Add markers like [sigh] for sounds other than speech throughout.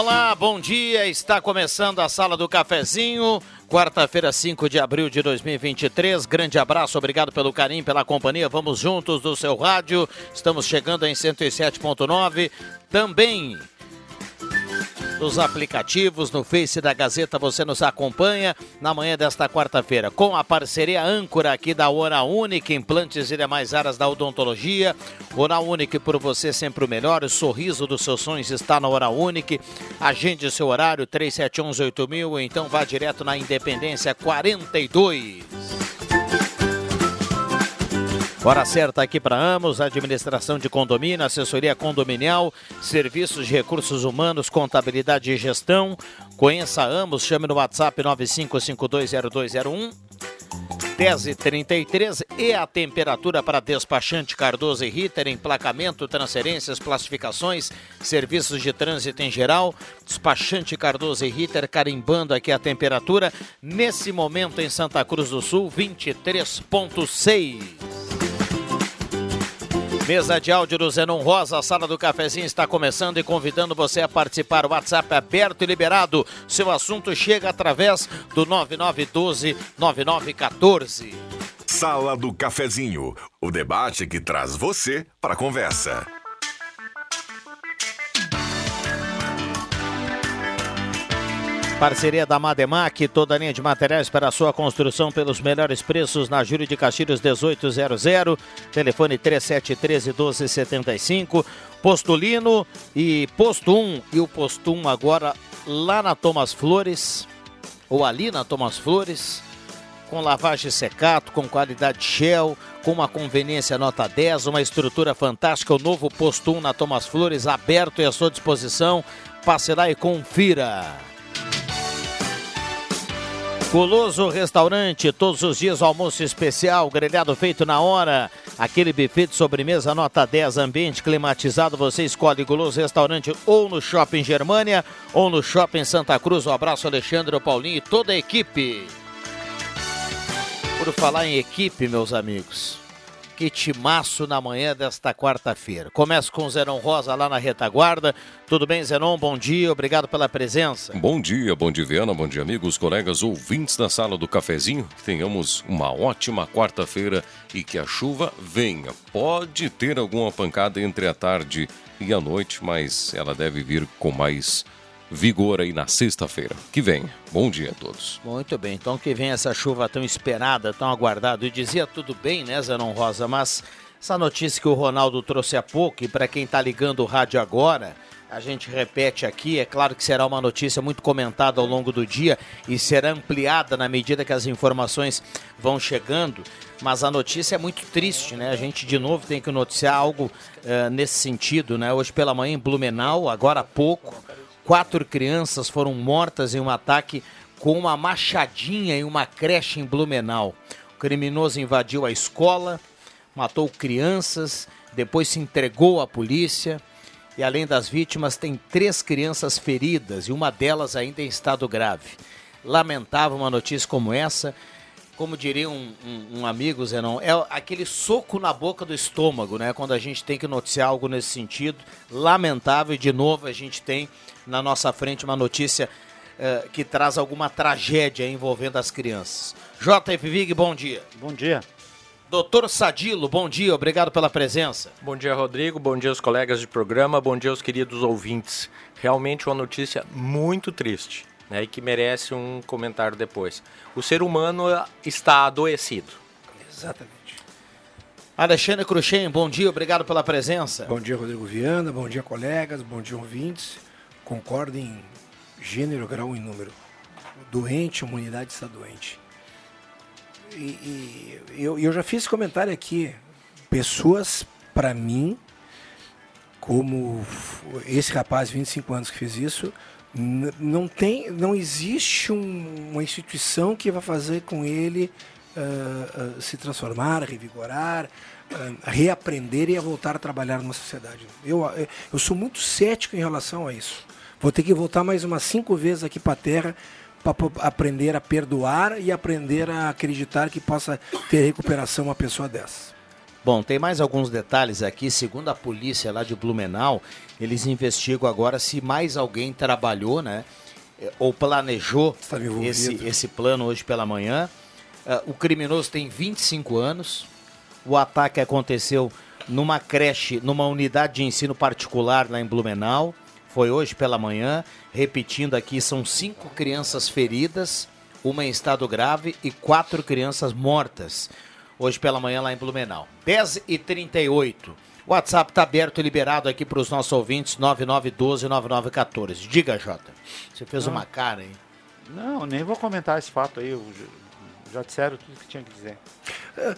Olá, bom dia. Está começando a Sala do Cafezinho. Quarta-feira, 5 de abril de 2023. Grande abraço, obrigado pelo carinho, pela companhia. Vamos juntos do seu rádio. Estamos chegando em 107.9. Também nos aplicativos, no Face da Gazeta, você nos acompanha na manhã desta quarta-feira, com a parceria âncora aqui da Hora Única, implantes e demais áreas da odontologia. Hora Única por você sempre o melhor, o sorriso dos seus sonhos está na Hora Única. Agende seu horário 37118000, então vá direto na Independência 42. Hora certa aqui para Amos, administração de condomínio, assessoria condominial, serviços de recursos humanos, contabilidade e gestão. Conheça Amos, chame no WhatsApp 95520201. 10h33 e a temperatura para despachante Cardoso e Ritter, emplacamento, transferências, classificações, serviços de trânsito em geral. Despachante Cardoso e Ritter carimbando aqui a temperatura. Nesse momento em Santa Cruz do Sul, 23,6. Mesa de áudio do Zenon Rosa, a sala do cafezinho está começando e convidando você a participar. O WhatsApp é aberto e liberado. Seu assunto chega através do 9912-9914. Sala do Cafezinho, o debate que traz você para a conversa. Parceria da Mademac, toda a linha de materiais para a sua construção pelos melhores preços na Júlio de Castilhos 1800, telefone 3713 1275, Postulino e Posto 1 e o Posto 1 agora lá na Thomas Flores, ou ali na Thomas Flores, com lavagem secato, com qualidade Shell, com uma conveniência nota 10, uma estrutura fantástica, o novo Posto 1 na Thomas Flores, aberto e à sua disposição. Passe lá e confira. Goloso Restaurante, todos os dias almoço especial, grelhado feito na hora. Aquele buffet de sobremesa nota 10, ambiente climatizado. Você escolhe Goloso Restaurante ou no Shopping Germânia ou no Shopping Santa Cruz. Um abraço, Alexandre, Paulinho e toda a equipe. Por falar em equipe, meus amigos, que timaço na manhã desta quarta-feira. Começo com o Zenon Rosa lá na retaguarda. Tudo bem, Zenon? Bom dia, obrigado pela presença. Bom dia, bom dia, Viana, bom dia, amigos, colegas, ouvintes da sala do cafezinho. Tenhamos uma ótima quarta-feira e que a chuva venha. Pode ter alguma pancada entre a tarde e a noite, mas ela deve vir com mais vigor aí na sexta-feira. Que vem. Bom dia a todos. Muito bem, então que vem essa chuva tão esperada, tão aguardada. Eu dizia tudo bem, né, Zanon Rosa, mas essa notícia que o Ronaldo trouxe há pouco, e para quem está ligando o rádio agora, a gente repete aqui, é claro que será uma notícia muito comentada ao longo do dia e será ampliada na medida que as informações vão chegando, mas a notícia é muito triste, né? A gente de novo tem que noticiar algo uh, nesse sentido, né? Hoje pela manhã em Blumenau, agora há pouco, Quatro crianças foram mortas em um ataque com uma machadinha em uma creche em Blumenau. O criminoso invadiu a escola, matou crianças, depois se entregou à polícia. E além das vítimas, tem três crianças feridas e uma delas ainda em estado grave. Lamentável uma notícia como essa. Como diria um, um, um, amigo, Zenon, é aquele soco na boca do estômago, né? Quando a gente tem que noticiar algo nesse sentido. Lamentável, e de novo a gente tem na nossa frente uma notícia uh, que traz alguma tragédia envolvendo as crianças. JF Vig, bom dia. Bom dia. Doutor Sadilo, bom dia, obrigado pela presença. Bom dia, Rodrigo, bom dia aos colegas de programa, bom dia aos queridos ouvintes. Realmente uma notícia muito triste né, e que merece um comentário depois. O ser humano está adoecido. Exatamente. Alexandre Cruxem, bom dia, obrigado pela presença. Bom dia, Rodrigo Viana, bom dia, colegas, bom dia, ouvintes. Concordo em gênero, grau e número. Doente, a humanidade está doente. E, e eu, eu já fiz esse comentário aqui. Pessoas, para mim, como esse rapaz, 25 anos, que fez isso, não tem, não existe um, uma instituição que vai fazer com ele uh, uh, se transformar, revigorar, uh, reaprender e a voltar a trabalhar numa sociedade. Eu, eu sou muito cético em relação a isso. Vou ter que voltar mais umas cinco vezes aqui para a Terra para aprender a perdoar e aprender a acreditar que possa ter recuperação uma pessoa dessa. Bom, tem mais alguns detalhes aqui. Segundo a polícia lá de Blumenau, eles investigam agora se mais alguém trabalhou, né? Ou planejou esse, esse plano hoje pela manhã. Uh, o criminoso tem 25 anos. O ataque aconteceu numa creche, numa unidade de ensino particular lá em Blumenau. Foi hoje pela manhã. Repetindo aqui, são cinco crianças feridas, uma em estado grave e quatro crianças mortas hoje pela manhã lá em Blumenau. 10 e 38 o WhatsApp está aberto e liberado aqui para os nossos ouvintes, 9912-9914. Diga, Jota. Você fez Não. uma cara aí. Não, nem vou comentar esse fato aí. Já disseram tudo que tinha que dizer. É,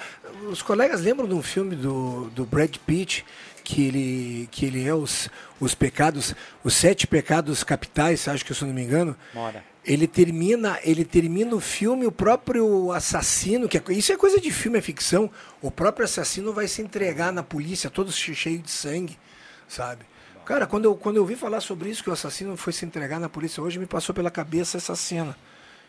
os colegas lembram de um filme do, do Brad Pitt que ele, que ele é os, os pecados, os sete pecados capitais, acho que se eu não me engano. Mora ele termina ele termina o filme o próprio assassino que é, isso é coisa de filme é ficção o próprio assassino vai se entregar na polícia todo cheio de sangue sabe? Cara quando eu quando eu ouvi falar sobre isso que o assassino foi se entregar na polícia hoje me passou pela cabeça essa cena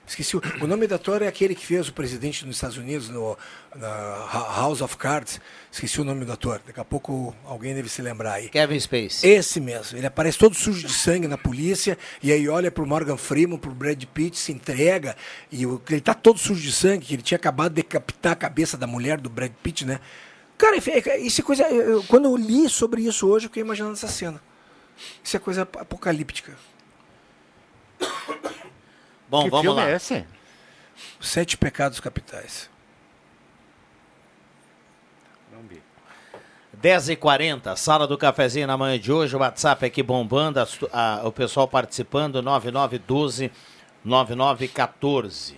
Esqueci. O, o nome do ator é aquele que fez o presidente dos Estados Unidos no na House of Cards. Esqueci o nome do ator. Daqui a pouco alguém deve se lembrar aí. Kevin Space. Esse mesmo. Ele aparece todo sujo de sangue na polícia e aí olha pro Morgan Freeman, pro Brad Pitt, se entrega e o, ele tá todo sujo de sangue, que ele tinha acabado de decapitar a cabeça da mulher do Brad Pitt, né? Cara, isso é coisa. Eu, quando eu li sobre isso hoje, eu fiquei imaginando essa cena. Isso é coisa apocalíptica. Bom, que vamos filme lá. é esse? Sete Pecados Capitais. Não vi. 10h40, sala do cafezinho na manhã de hoje, o WhatsApp aqui bombando, a, a, o pessoal participando, 9912 9914.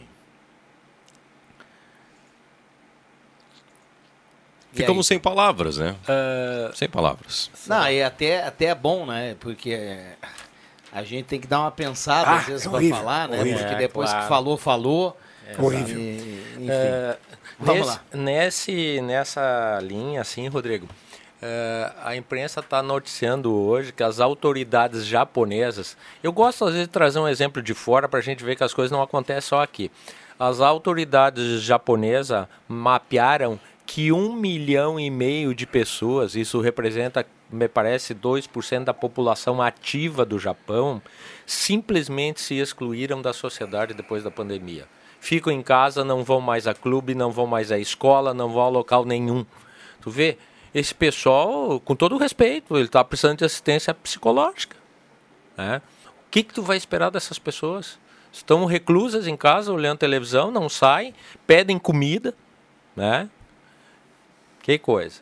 Ficamos sem palavras, né? Uh... Sem palavras. Não, e até, até é bom, né? Porque a gente tem que dar uma pensada ah, às vezes é para falar, né? Horrível. Porque depois é, claro. que falou, falou. É, horrível. E, enfim. É, Vamos nesse, lá. Nesse, nessa linha, assim, Rodrigo, é, a imprensa está noticiando hoje que as autoridades japonesas. Eu gosto às vezes de trazer um exemplo de fora para a gente ver que as coisas não acontecem só aqui. As autoridades japonesas mapearam que um milhão e meio de pessoas, isso representa me parece, 2% da população ativa do Japão simplesmente se excluíram da sociedade depois da pandemia. Ficam em casa, não vão mais a clube, não vão mais à escola, não vão a local nenhum. Tu vê, esse pessoal, com todo o respeito, ele está precisando de assistência psicológica. Né? O que, que tu vai esperar dessas pessoas? Estão reclusas em casa, olhando televisão, não saem, pedem comida, né? Que coisa.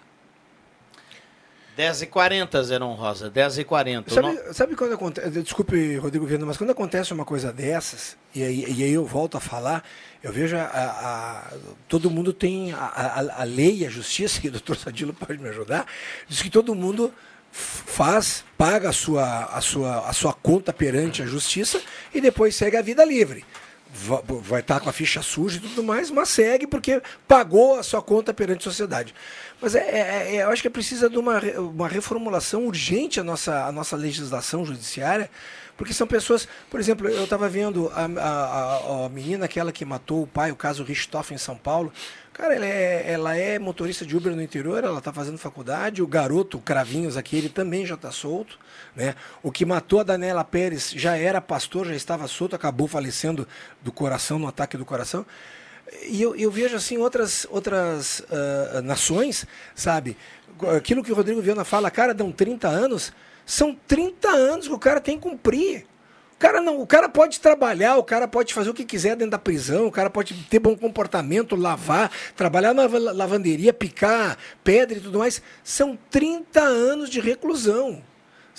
10h40, Zenon Rosa, 10h40. Sabe, sabe quando acontece. Desculpe, Rodrigo Viana, mas quando acontece uma coisa dessas, e aí, e aí eu volto a falar, eu vejo a, a todo mundo tem a, a, a, lei, a justiça, e o doutor Sadilo pode me ajudar, diz que todo mundo faz, paga a sua, a, sua, a sua conta perante a justiça e depois segue a vida livre. Vai estar tá com a ficha suja e tudo mais, mas segue porque pagou a sua conta perante a sociedade. Mas é, é, é, eu acho que precisa de uma, uma reformulação urgente a nossa, a nossa legislação judiciária, porque são pessoas, por exemplo, eu estava vendo a, a, a, menina, aquela que matou o pai, o caso Richthofen em São Paulo. Cara, ela é, ela é motorista de Uber no interior, ela está fazendo faculdade, o garoto, o Cravinhos aqui, ele também já está solto. Né? O que matou a Daniela Pérez já era pastor, já estava solto, acabou falecendo do coração, no ataque do coração. E eu, eu vejo assim outras, outras uh, nações, sabe? Aquilo que o Rodrigo Viana fala, cara, dão 30 anos, são 30 anos que o cara tem que cumprir cara não, o cara pode trabalhar, o cara pode fazer o que quiser dentro da prisão, o cara pode ter bom comportamento, lavar, trabalhar na lavanderia, picar pedra e tudo mais. São 30 anos de reclusão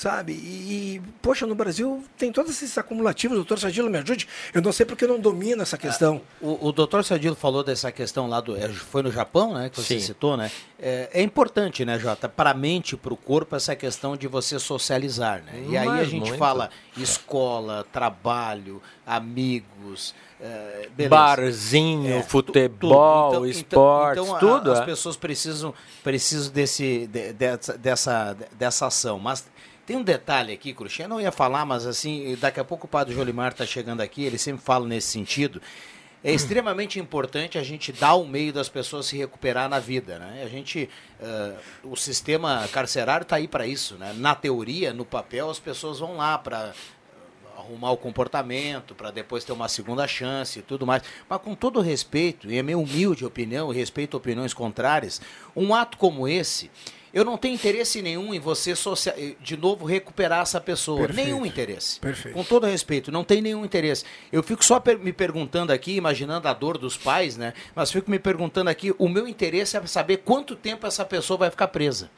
sabe? E, e, poxa, no Brasil tem todos esses acumulativos. Doutor Sadilo, me ajude. Eu não sei porque eu não domino essa questão. É, o, o doutor Sadilo falou dessa questão lá do. É, foi no Japão, né? Que você Sim. citou, né? É, é, importante, né, Jota? Para a mente, para o corpo, essa questão de você socializar, né? E aí a gente muito. fala escola, trabalho, amigos. É, Barzinho, é, futebol, então, então, esportes, então, tudo. A, as é. pessoas precisam, precisam desse, de, dessa, dessa ação. Mas tem um detalhe aqui, Cruxinha, não ia falar, mas assim, daqui a pouco o padre Jolimar está chegando aqui, ele sempre fala nesse sentido. É [clears throat] extremamente importante a gente dar o meio das pessoas se recuperar na vida, né? A gente, uh, o sistema carcerário está aí para isso, né? Na teoria, no papel, as pessoas vão lá para arrumar o comportamento, para depois ter uma segunda chance e tudo mais. Mas com todo respeito, e é minha humilde opinião, e respeito opiniões contrárias, um ato como esse eu não tenho interesse nenhum em você social... de novo recuperar essa pessoa. Perfeito. Nenhum interesse. Perfeito. Com todo respeito, não tem nenhum interesse. Eu fico só per me perguntando aqui, imaginando a dor dos pais, né? Mas fico me perguntando aqui, o meu interesse é saber quanto tempo essa pessoa vai ficar presa.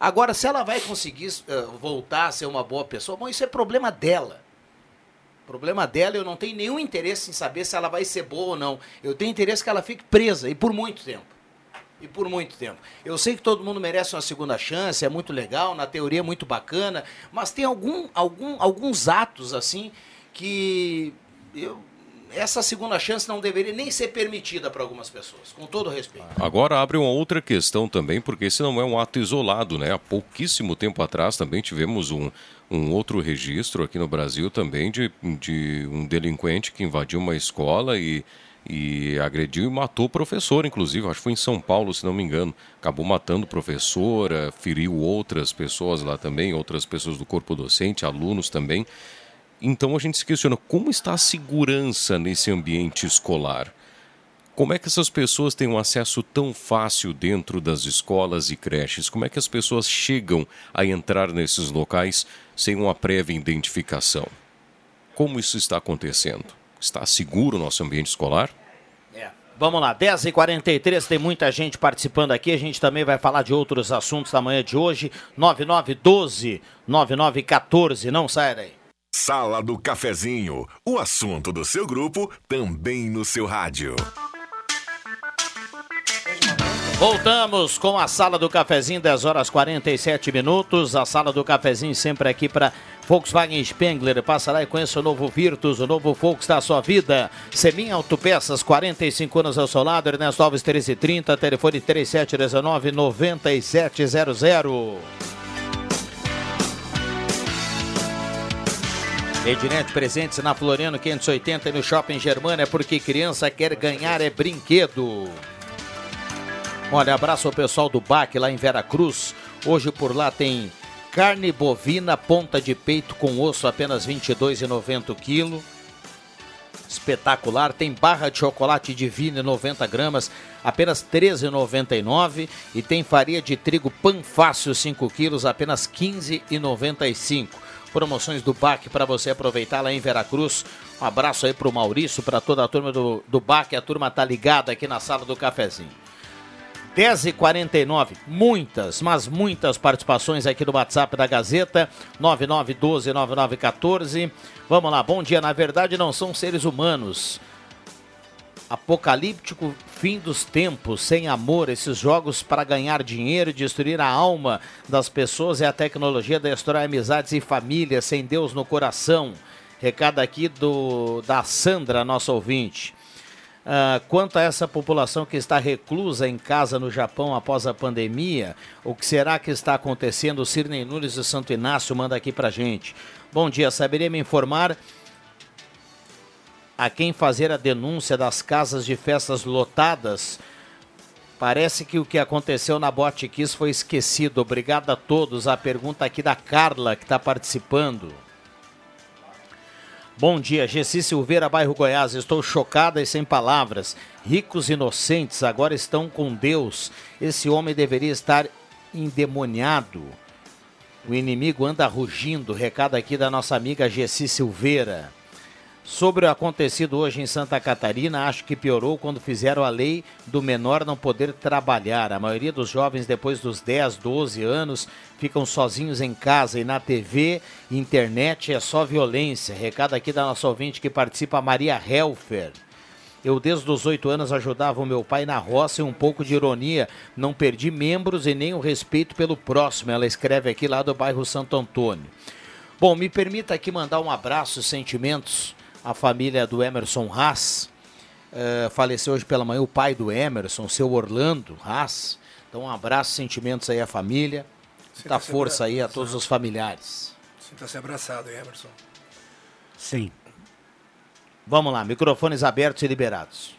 Agora, se ela vai conseguir uh, voltar a ser uma boa pessoa, bom, isso é problema dela. Problema dela, eu não tenho nenhum interesse em saber se ela vai ser boa ou não. Eu tenho interesse que ela fique presa e por muito tempo e por muito tempo. Eu sei que todo mundo merece uma segunda chance, é muito legal, na teoria é muito bacana, mas tem algum, algum, alguns atos assim que eu, essa segunda chance não deveria nem ser permitida para algumas pessoas, com todo respeito. Agora abre uma outra questão também, porque esse não é um ato isolado, né? Há pouquíssimo tempo atrás também tivemos um, um outro registro aqui no Brasil também de, de um delinquente que invadiu uma escola e e agrediu e matou o professor, inclusive, acho que foi em São Paulo, se não me engano. Acabou matando professora, feriu outras pessoas lá também, outras pessoas do corpo docente, alunos também. Então a gente se questiona como está a segurança nesse ambiente escolar. Como é que essas pessoas têm um acesso tão fácil dentro das escolas e creches? Como é que as pessoas chegam a entrar nesses locais sem uma prévia identificação? Como isso está acontecendo? Está seguro o nosso ambiente escolar? Vamos lá, 10h43, tem muita gente participando aqui. A gente também vai falar de outros assuntos da manhã de hoje. 9912 9914, não saia daí. Sala do Cafezinho, o assunto do seu grupo também no seu rádio. Voltamos com a Sala do Cafezinho, 10 horas 47 minutos. A Sala do Cafezinho sempre aqui para Volkswagen Spengler. Passa lá e conheça o novo Virtus, o novo Volks da sua vida. Semin Autopeças, 45 anos ao seu lado. Ernesto Alves 1330, telefone 3719 9700. Ednet presentes na Floriano 580 e no Shopping Germana, porque criança quer ganhar é brinquedo. Olha, abraço ao pessoal do BAC lá em Veracruz. Hoje por lá tem carne bovina, ponta de peito com osso, apenas R$ 22,90 o quilo. Espetacular. Tem barra de chocolate divino 90 gramas, apenas R$ 13,99. E tem farinha de trigo Panfácil 5 quilos, apenas R$ 15,95. Promoções do BAC para você aproveitar lá em Veracruz. Um abraço aí para o Maurício, para toda a turma do, do BAC. A turma tá ligada aqui na sala do cafezinho. 10h49, muitas, mas muitas participações aqui no WhatsApp da Gazeta, 9912-9914. Vamos lá, bom dia. Na verdade, não são seres humanos. Apocalíptico fim dos tempos, sem amor, esses jogos para ganhar dinheiro destruir a alma das pessoas e a tecnologia destrói amizades e famílias sem Deus no coração. Recado aqui do da Sandra, nossa ouvinte. Uh, quanto a essa população que está reclusa em casa no Japão após a pandemia, o que será que está acontecendo? O Cirnei Nunes de Santo Inácio manda aqui pra gente. Bom dia, saberia me informar a quem fazer a denúncia das casas de festas lotadas? Parece que o que aconteceu na Bote Kiss foi esquecido. Obrigado a todos. A pergunta aqui da Carla, que está participando. Bom dia, Gessi Silveira, bairro Goiás. Estou chocada e sem palavras. Ricos inocentes agora estão com Deus. Esse homem deveria estar endemoniado. O inimigo anda rugindo. Recado aqui da nossa amiga Gessi Silveira. Sobre o acontecido hoje em Santa Catarina, acho que piorou quando fizeram a lei do menor não poder trabalhar. A maioria dos jovens, depois dos 10, 12 anos, ficam sozinhos em casa e na TV, internet é só violência. Recado aqui da nossa ouvinte que participa, Maria Helfer. Eu, desde os oito anos, ajudava o meu pai na roça e um pouco de ironia. Não perdi membros e nem o respeito pelo próximo. Ela escreve aqui lá do bairro Santo Antônio. Bom, me permita aqui mandar um abraço, sentimentos a família do Emerson Haas. Uh, faleceu hoje pela manhã o pai do Emerson, seu Orlando Haas. Então, um abraço, sentimentos aí à família. Dá força aí a todos os familiares. Sinta-se abraçado, Emerson. Sim. Vamos lá, microfones abertos e liberados.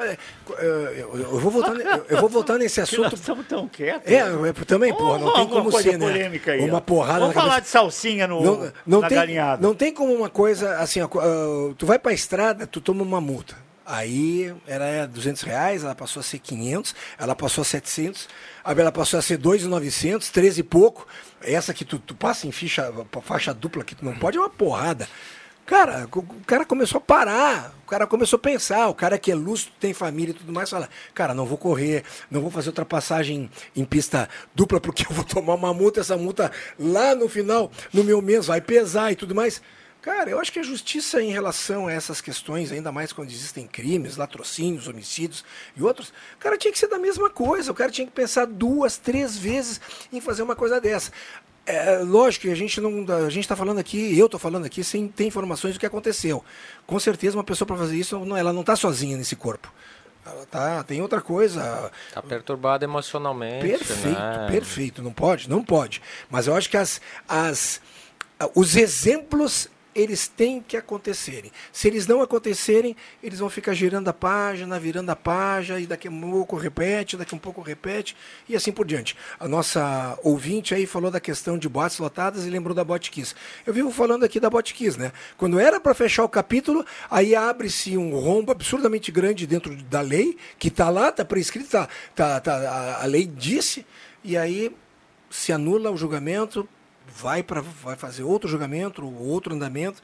É, eu, eu, vou voltar, eu, vou voltar nesse [laughs] assunto. Estamos tão quietos. É, né? também, porra, não tem como ser, né? Aí, uma porrada Vamos falar de salsinha no, não, não na tem, galinhada. Não tem como uma coisa assim, uh, tu vai pra estrada, tu toma uma multa. Aí era 200 reais, ela passou a ser 500, ela passou a 700, ela passou a ser 2,900, 13 e pouco. Essa que tu, tu passa em ficha, faixa dupla que tu não pode é uma porrada. Cara, o cara começou a parar, o cara começou a pensar, o cara que é lúcido, tem família e tudo mais, fala, cara, não vou correr, não vou fazer ultrapassagem em pista dupla, porque eu vou tomar uma multa, essa multa lá no final, no meu mês, vai pesar e tudo mais. Cara, eu acho que a justiça em relação a essas questões, ainda mais quando existem crimes, latrocínios, homicídios e outros, cara tinha que ser da mesma coisa. O cara tinha que pensar duas, três vezes em fazer uma coisa dessa. É, lógico que a gente não. A gente está falando aqui, eu estou falando aqui sem ter informações do que aconteceu. Com certeza uma pessoa para fazer isso, não, ela não está sozinha nesse corpo. Ela tá, tem outra coisa. Está perturbada emocionalmente. Perfeito, né? perfeito. Não pode? Não pode. Mas eu acho que as, as, os exemplos eles têm que acontecerem. Se eles não acontecerem, eles vão ficar girando a página, virando a página, e daqui a pouco repete, daqui a pouco repete, e assim por diante. A nossa ouvinte aí falou da questão de boates lotadas e lembrou da Botkiss. Eu vivo falando aqui da Botkiss, né? Quando era para fechar o capítulo, aí abre-se um rombo absurdamente grande dentro da lei, que está lá, está prescrito, tá, tá, tá, a lei disse, e aí se anula o julgamento, vai para vai fazer outro julgamento, outro andamento.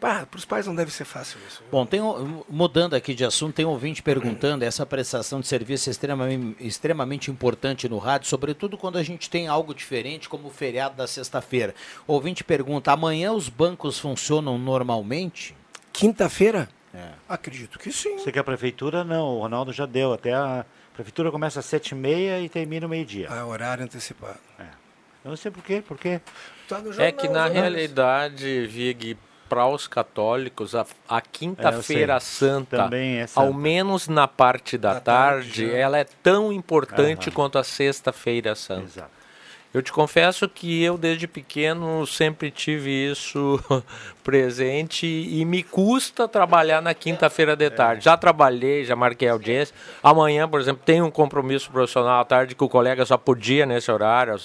para os pais não deve ser fácil isso. Bom, tem, mudando aqui de assunto, tem um ouvinte perguntando essa prestação de serviço é extremamente, extremamente importante no rádio, sobretudo quando a gente tem algo diferente, como o feriado da sexta-feira. O ouvinte pergunta: amanhã os bancos funcionam normalmente? Quinta-feira? É. Acredito que sim. Você que a prefeitura não, o Ronaldo já deu. Até a prefeitura começa às sete e meia e termina meio-dia. Ah, horário antecipado. É. Eu não sei por quê, porque tá jornal, é que na realidade, Vig, para os católicos, a, a quinta-feira é, santa, é ao menos na parte da, da tarde, tarde, ela é tão importante quanto a sexta-feira santa. Exato. Eu te confesso que eu, desde pequeno, sempre tive isso [laughs] presente e me custa trabalhar na quinta-feira de tarde. Já trabalhei, já marquei audiência. Amanhã, por exemplo, tem um compromisso profissional à tarde que o colega só podia nesse horário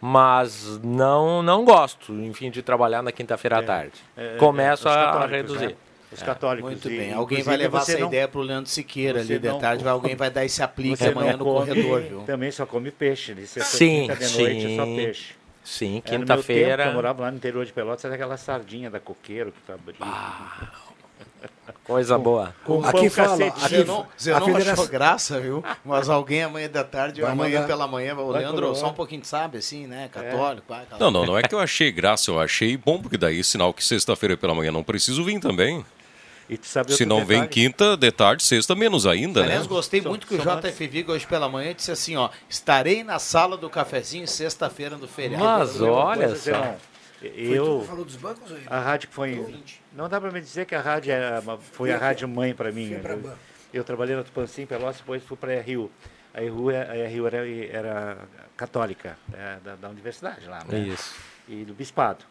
mas não não gosto, enfim, de trabalhar na quinta-feira à é, tarde. É, é Começo a reduzir. Os católicos. Muito bem. Alguém vai levar essa não, ideia para o Leandro Siqueira ali de tarde. Vai, alguém vai dar esse aplique amanhã no come, corredor, viu? Também só come peixe. Né? sim, de sim. noite só peixe. Sim, quinta-feira. Eu morava lá no interior de Pelotas, era aquela sardinha da coqueiro que tá ah, Coisa boa. Com aqui fala, aqui, não, você não federação... achou graça, viu? Mas alguém amanhã da tarde, ou amanhã mandar... pela manhã, o Vai Leandro só um pouquinho sabe, assim, né? Católico. É. não, não, não é que eu achei graça, eu achei bom, porque daí é sinal que sexta-feira pela manhã não preciso vir também. Se não vem quinta, de tarde, sexta, menos ainda, Aliás, né? gostei muito que o JF Vigo hoje pela manhã disse assim, ó, estarei na sala do cafezinho sexta-feira do feriado. Mas olha só. Eu, falou dos bancos? Aí? A rádio foi. Não dá para me dizer que a rádio era, foi a rádio mãe para mim. Eu, eu, trabalhei no Tupanci, Pelotas, depois fui para a Rio. A Rio, a Rio era, era católica, é, da, da, universidade lá, né? Isso. E do bispado.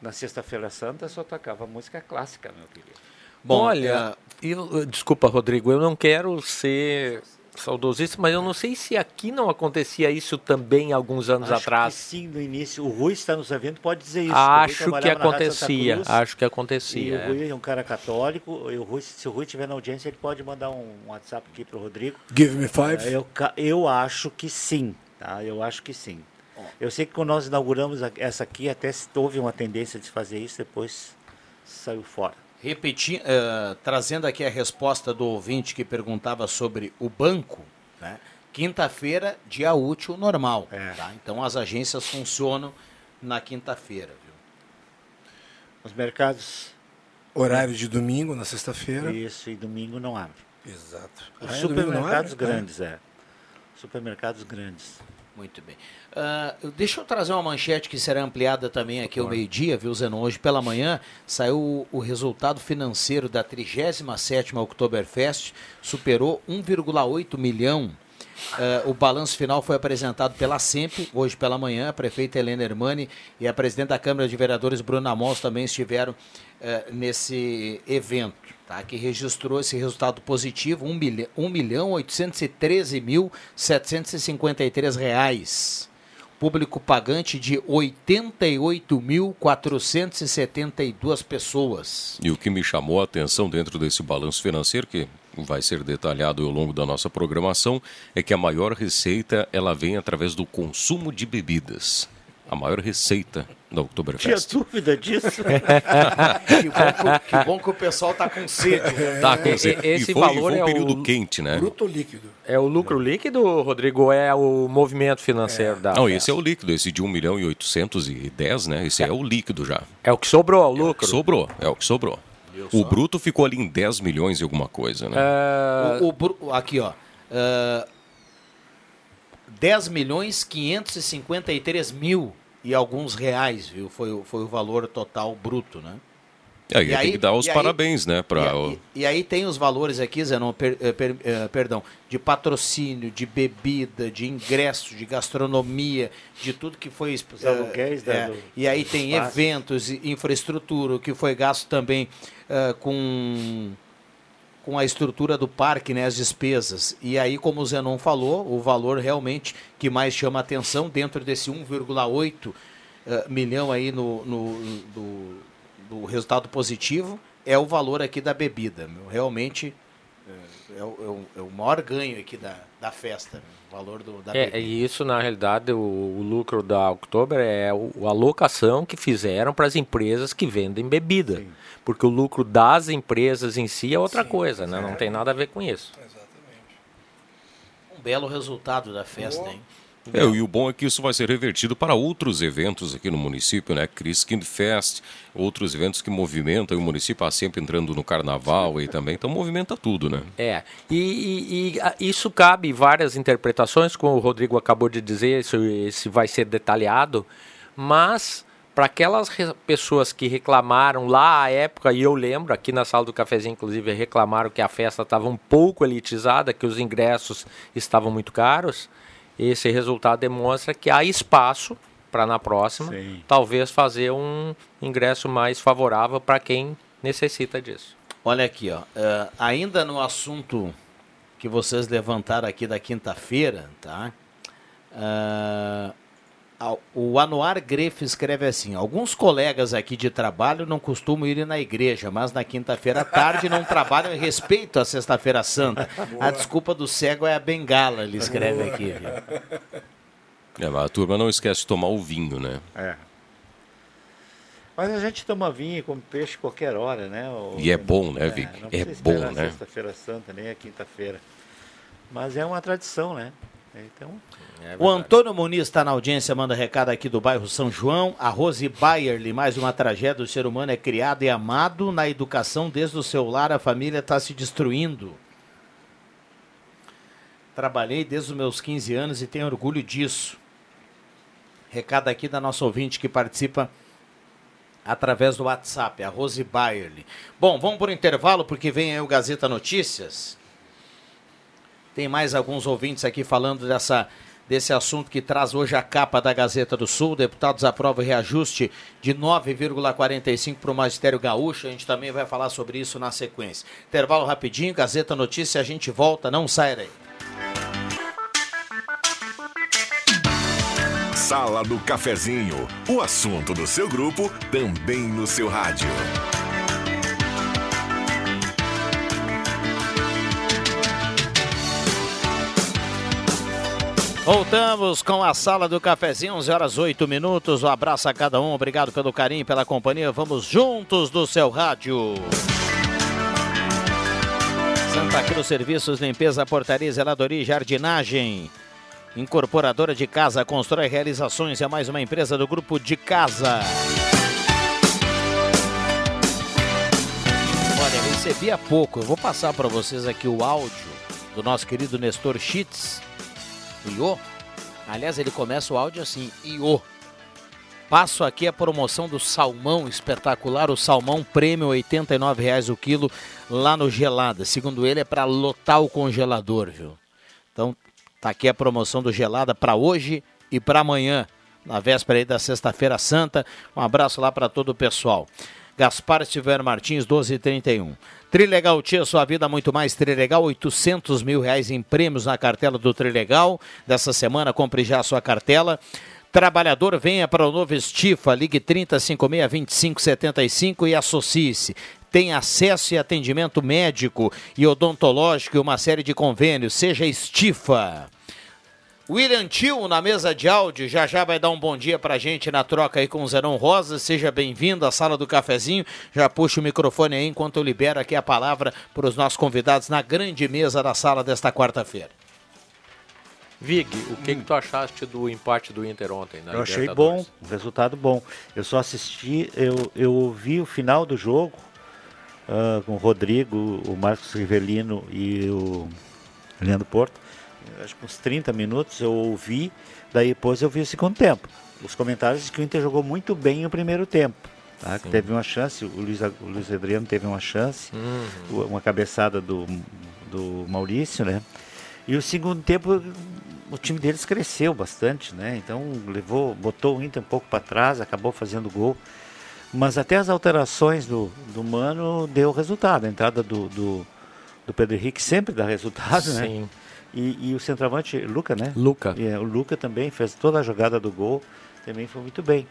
Na Sexta-feira Santa só tocava música clássica, meu querido. Bom, Olha, é... eu, desculpa, Rodrigo, eu não quero ser saudosista, mas eu não sei se aqui não acontecia isso também alguns anos acho atrás. sim, no início. O Rui está nos eventos, pode dizer isso. Acho que acontecia, Cruz, acho que acontecia. o Rui é um cara católico. O Rui, se o Rui estiver na audiência, ele pode mandar um WhatsApp aqui para o Rodrigo. Give me five. Eu, eu acho que sim, tá? Eu acho que sim. Eu sei que quando nós inauguramos essa aqui, até houve uma tendência de fazer isso, depois saiu fora. Repetindo, uh, trazendo aqui a resposta do ouvinte que perguntava sobre o banco, né? quinta-feira, dia útil normal. É. Tá? Então as agências funcionam na quinta-feira. Os mercados. Horário de domingo, na sexta-feira. Isso, e domingo não abre. Exato. Os ah, é, supermercados grandes, é. Supermercados grandes. Muito bem. Uh, deixa eu trazer uma manchete que será ampliada também aqui ao meio-dia, viu, Zenon? Hoje pela manhã saiu o, o resultado financeiro da 37ª Oktoberfest, superou 1,8 milhão. Uh, o balanço final foi apresentado pela SEMP, hoje pela manhã. A prefeita Helena Hermani e a presidente da Câmara de Vereadores, Bruna Amos, também estiveram uh, nesse evento tá, que registrou esse resultado positivo, 1 milhão, 1 milhão 813 mil 753 reais. Público pagante de 88.472 pessoas. E o que me chamou a atenção dentro desse balanço financeiro, que vai ser detalhado ao longo da nossa programação, é que a maior receita ela vem através do consumo de bebidas a maior receita da Oktoberfest. Tinha dúvida disso? [laughs] que, bom que, que, bom que, o pessoal está com sede. Né? Tá com sede. Esse e foi, valor foi um é período o quente, né? Bruto líquido. É o lucro líquido, Rodrigo, ou é o movimento financeiro é. da Não, esse é o líquido, esse de 1 milhão e 810, né? Esse é, é o líquido já. É o que sobrou, o lucro? É o sobrou, é o que sobrou. O bruto ficou ali em 10 milhões e alguma coisa, né? É... O, o, aqui, ó. Uh, 10 milhões 553 mil e alguns reais, viu? Foi, foi o valor total bruto, né? É, e, e aí tem que dar os parabéns, aí, né? Pra... E, e, aí tem os valores aqui, Zenon, per, eh, per, uh, perdão, de patrocínio, de bebida, de ingresso, de gastronomia, de tudo que foi. Os aluguéis, é, do, E aí tem espaço. eventos, infraestrutura, que foi gasto também uh, com com a estrutura do parque, né, as despesas. E aí, como o Zenon falou, o valor realmente que mais chama atenção dentro desse 1,8 uh, eh, milhão aí no, no do, do, resultado positivo é o valor aqui da bebida. Meu. Realmente é, é, o, é, o, maior ganho aqui da, da festa, o valor do, da é, bebida. E isso, na realidade, o, o lucro da Oktober é o, a alocação que fizeram para as empresas que vendem bebida. Sim porque o lucro das empresas em si é outra Sim, coisa, né? Não tem nada a ver com isso. Exatamente. Um belo resultado da festa, hein? É, e o bom é que isso vai ser revertido para outros eventos aqui no município, né? Christkind Fest, outros eventos que movimentam, e o município está sempre entrando no carnaval e também, então movimenta tudo, né? É, e, e, e isso cabe várias interpretações, como o Rodrigo acabou de dizer, isso, isso vai ser detalhado, mas para aquelas pessoas que reclamaram lá à época, e eu lembro, aqui na sala do cafezinho, inclusive, reclamaram que a festa estava um pouco elitizada, que os ingressos estavam muito caros. Esse resultado demonstra que há espaço para na próxima, Sim. talvez fazer um ingresso mais favorável para quem necessita disso. Olha aqui, ó, uh, ainda no assunto que vocês levantaram aqui da quinta-feira, tá? Uh, o Anuar Grefe escreve assim: Alguns colegas aqui de trabalho não costumam ir na igreja, mas na quinta-feira à tarde não trabalham em respeito à Sexta-feira Santa. Boa. A desculpa do cego é a bengala, ele escreve Boa. aqui. É, mas a turma não esquece de tomar o vinho, né? É. Mas a gente toma vinho e come peixe qualquer hora, né? e é bom, né, Vic? É, é bom, né? Sexta-feira Santa, nem a quinta-feira. Mas é uma tradição, né? Então. É o Antônio Muniz está na audiência, manda recado aqui do bairro São João. A Rose Bayerly, mais uma tragédia. O ser humano é criado e amado na educação desde o seu lar, a família está se destruindo. Trabalhei desde os meus 15 anos e tenho orgulho disso. Recado aqui da nossa ouvinte que participa através do WhatsApp, a Rose Bayerly. Bom, vamos por intervalo porque vem aí o Gazeta Notícias. Tem mais alguns ouvintes aqui falando dessa desse assunto que traz hoje a capa da Gazeta do Sul. Deputados aprovam reajuste de 9,45 para o Magistério Gaúcho. A gente também vai falar sobre isso na sequência. Intervalo rapidinho, Gazeta Notícia, a gente volta, não sai daí. Sala do Cafezinho, o assunto do seu grupo também no seu rádio. Voltamos com a sala do cafezinho, 11 horas 8 minutos. Um abraço a cada um, obrigado pelo carinho, pela companhia. Vamos juntos do seu rádio. Santa Cruz Serviços, Limpeza, Portaria, Zeladoria e Jardinagem. Incorporadora de Casa, constrói realizações, é mais uma empresa do grupo de casa. Olha, recebi há pouco, eu vou passar para vocês aqui o áudio do nosso querido Nestor Schitz Iô. Aliás, ele começa o áudio assim, Iô. Passo aqui a promoção do salmão espetacular, o salmão prêmio R$ 89,00 o quilo lá no Gelada. Segundo ele, é para lotar o congelador, viu? Então, tá aqui a promoção do Gelada para hoje e para amanhã, na véspera aí da Sexta-feira Santa. Um abraço lá para todo o pessoal. Gaspar Silveira Martins, 1231. Trilegal Tia, sua vida muito mais. Trilegal, 800 mil reais em prêmios na cartela do Trilegal. Dessa semana, compre já a sua cartela. Trabalhador, venha para o novo Estifa, ligue 3056-2575 e associe-se. Tem acesso e atendimento médico e odontológico e uma série de convênios. Seja Estifa. William Tio na mesa de áudio, já já vai dar um bom dia pra gente na troca aí com o Zenon Rosa. Seja bem-vindo à sala do cafezinho. Já puxa o microfone aí enquanto eu libero aqui a palavra para os nossos convidados na grande mesa da sala desta quarta-feira. Vig, o que, hum. que tu achaste do empate do Inter ontem? eu achei bom, um resultado bom. Eu só assisti, eu, eu vi o final do jogo uh, com o Rodrigo, o Marcos Rivelino e o Leandro Porto acho que uns 30 minutos eu ouvi, daí depois eu vi o segundo tempo. Os comentários que o Inter jogou muito bem no primeiro tempo. Tá? Teve uma chance, o Luiz, o Luiz Adriano teve uma chance, uhum. uma cabeçada do, do Maurício, né? E o segundo tempo o time deles cresceu bastante, né? Então levou, botou o Inter um pouco para trás, acabou fazendo gol. Mas até as alterações do, do Mano deu resultado. A entrada do, do, do Pedro Henrique sempre dá resultado, né? Sim. né? E, e o centroavante, Luca, né? Luca. É, o Luca também fez toda a jogada do gol, também foi muito bem.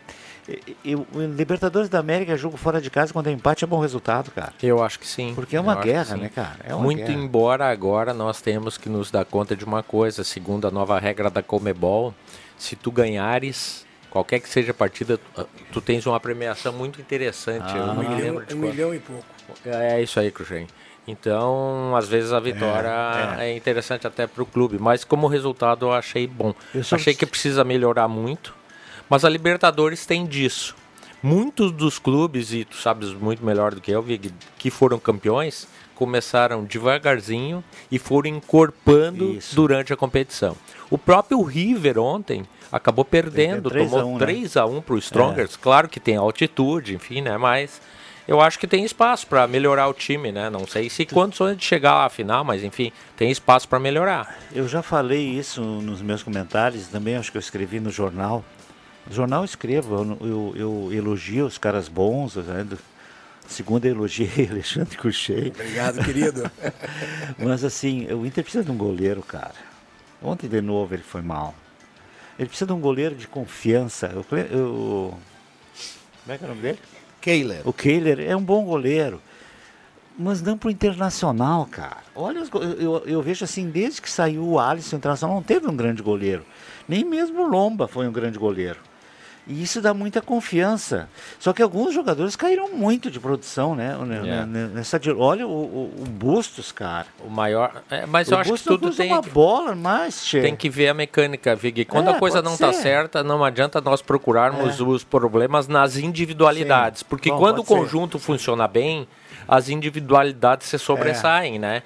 E, e, o Libertadores da América, jogo fora de casa, quando é empate, é bom resultado, cara. Eu acho que sim. Porque é uma Eu guerra, né, cara? É muito guerra. embora agora nós temos que nos dar conta de uma coisa, segundo a nova regra da Comebol, se tu ganhares, qualquer que seja a partida, tu, tu tens uma premiação muito interessante. Ah, um, milhão, um milhão, e pouco. É isso aí, Cruxem. Então, às vezes a vitória é, é. é interessante até para o clube, mas como resultado eu achei bom. Eu achei que precisa melhorar muito, mas a Libertadores tem disso. Muitos dos clubes, e tu sabes muito melhor do que eu, Vig, que foram campeões, começaram devagarzinho e foram encorpando Isso. durante a competição. O próprio River ontem acabou perdendo, 3 tomou 3 a 1 né? para o Strongers. É. Claro que tem altitude, enfim, né? Mas eu acho que tem espaço para melhorar o time, né? Não sei se condições de chegar à final, mas enfim, tem espaço para melhorar. Eu já falei isso nos meus comentários, também acho que eu escrevi no jornal. No jornal eu escrevo, eu, eu, eu elogio os caras bons, né? Segundo eu elogiei [laughs] Alexandre Couchet. Obrigado, querido. [laughs] mas assim, o Inter precisa de um goleiro, cara. Ontem de novo ele foi mal. Ele precisa de um goleiro de confiança. Eu, eu, como é que é o nome dele? Kehler. O Kehler é um bom goleiro. Mas não para o Internacional, cara. Olha, eu, eu, vejo assim, desde que saiu o Alisson, o Internacional não teve um grande goleiro. Nem mesmo o Lomba foi um grande goleiro. E isso dá muita confiança. Só que alguns jogadores caíram muito de produção, né? Yeah. Nessa, olha o, o, o, Bustos, cara. O maior. É, mas o eu Bustos acho que tudo tem. uma bola, mas che... tem que ver a mecânica, Vig. Quando é, a coisa não está certa, não adianta nós procurarmos é. os problemas nas individualidades, Sim. porque Bom, quando o conjunto ser. funciona bem, as individualidades se sobressaem, é. né?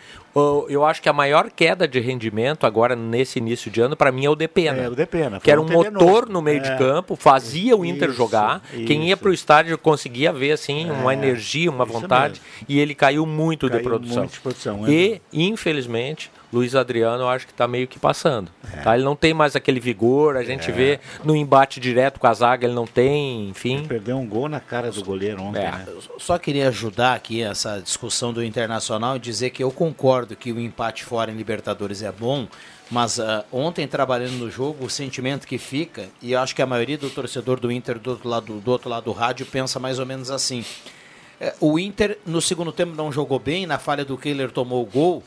Eu acho que a maior queda de rendimento agora nesse início de ano, para mim, é o Depena. É, o Depena. Que era um motor no meio é. de campo, fazia o Inter isso, jogar. Isso. Quem ia para o estádio conseguia ver assim, é. uma energia, uma vontade. Mesmo. E ele caiu muito caiu de produção. Muito de produção é e, infelizmente, Luiz Adriano eu acho que está meio que passando. É. Tá? Ele não tem mais aquele vigor, a gente é. vê no embate direto com a zaga, ele não tem, enfim. Ele perdeu um gol na cara do goleiro ontem. É. Né? Só queria ajudar aqui essa discussão do Internacional e dizer que eu concordo que o empate fora em Libertadores é bom, mas uh, ontem trabalhando no jogo, o sentimento que fica, e eu acho que a maioria do torcedor do Inter do outro lado do, outro lado do rádio pensa mais ou menos assim. É, o Inter no segundo tempo não jogou bem, na falha do Kehler tomou o gol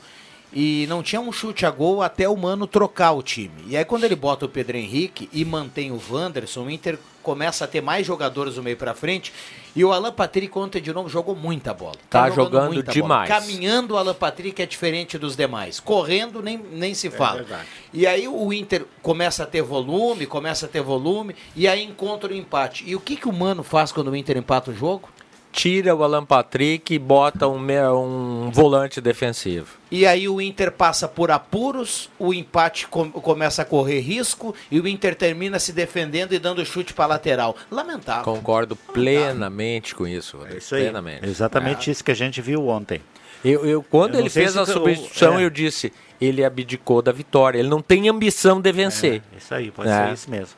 e não tinha um chute a gol até o Mano trocar o time. E aí quando ele bota o Pedro Henrique e mantém o Wanderson, o Inter começa a ter mais jogadores no meio para frente. E o Alan Patrick ontem de novo jogou muita bola. Tá, tá jogando, jogando demais. Bola. Caminhando o Alan Patrick é diferente dos demais. Correndo nem, nem se é fala. É e aí o Inter começa a ter volume, começa a ter volume e aí encontra o empate. E o que que o Mano faz quando o Inter empata o jogo? Tira o Alan Patrick e bota um, um volante defensivo. E aí o Inter passa por apuros, o empate com, começa a correr risco e o Inter termina se defendendo e dando chute para lateral. Lamentável. Concordo plenamente com isso. É isso aí. Plenamente. Exatamente é. isso que a gente viu ontem. Eu, eu quando eu ele fez a substituição, eu, é. eu disse, ele abdicou da vitória. Ele não tem ambição de vencer. É, isso aí, pode ser é. isso mesmo.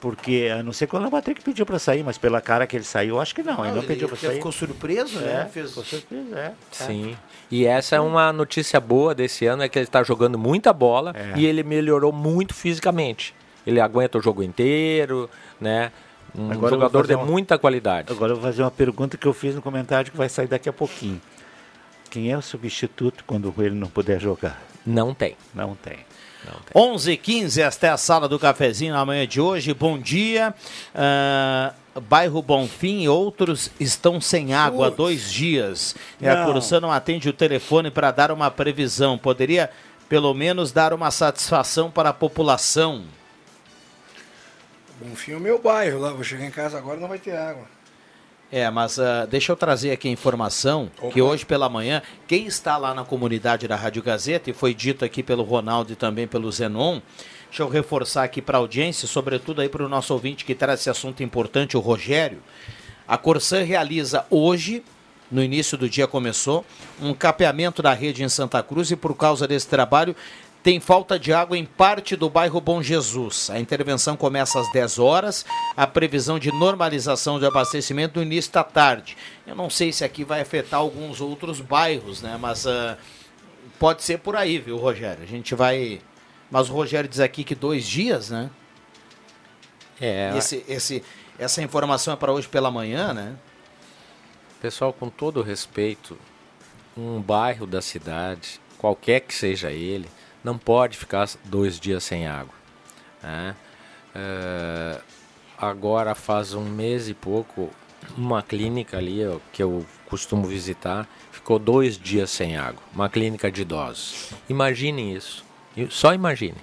Porque, a não ser quando o Patrick pediu para sair, mas pela cara que ele saiu, acho que não, ele não ele, pediu para sair. ficou surpreso, né? É, Fez... Ficou surpreso, é. Sim. E essa é uma notícia boa desse ano, é que ele está jogando muita bola é. e ele melhorou muito fisicamente. Ele aguenta o jogo inteiro, né? Um agora jogador de uma... muita qualidade. Agora eu vou fazer uma pergunta que eu fiz no comentário que vai sair daqui a pouquinho. Quem é o substituto quando ele não puder jogar? Não tem. Não tem. 11 h 15 esta é a sala do cafezinho na manhã de hoje. Bom dia. Uh, bairro Bonfim e outros estão sem água há dois dias. E a Corsã não atende o telefone para dar uma previsão. Poderia, pelo menos, dar uma satisfação para a população. Bonfim é o meu bairro lá. Vou chegar em casa agora não vai ter água. É, mas uh, deixa eu trazer aqui a informação Opa. que hoje pela manhã, quem está lá na comunidade da Rádio Gazeta, e foi dito aqui pelo Ronaldo e também pelo Zenon, deixa eu reforçar aqui para a audiência, sobretudo aí para o nosso ouvinte que traz esse assunto importante, o Rogério. A Corsan realiza hoje, no início do dia começou, um capeamento da rede em Santa Cruz e por causa desse trabalho tem falta de água em parte do bairro Bom Jesus. A intervenção começa às 10 horas, a previsão de normalização de abastecimento no início da tarde. Eu não sei se aqui vai afetar alguns outros bairros, né? Mas uh, pode ser por aí, viu, Rogério? A gente vai. Mas o Rogério diz aqui que dois dias, né? É. Esse, esse, essa informação é para hoje pela manhã, né? Pessoal, com todo respeito, um bairro da cidade, qualquer que seja ele, não pode ficar dois dias sem água. Né? É, agora faz um mês e pouco, uma clínica ali que eu costumo visitar ficou dois dias sem água. Uma clínica de idosos. Imaginem isso. Só imaginem.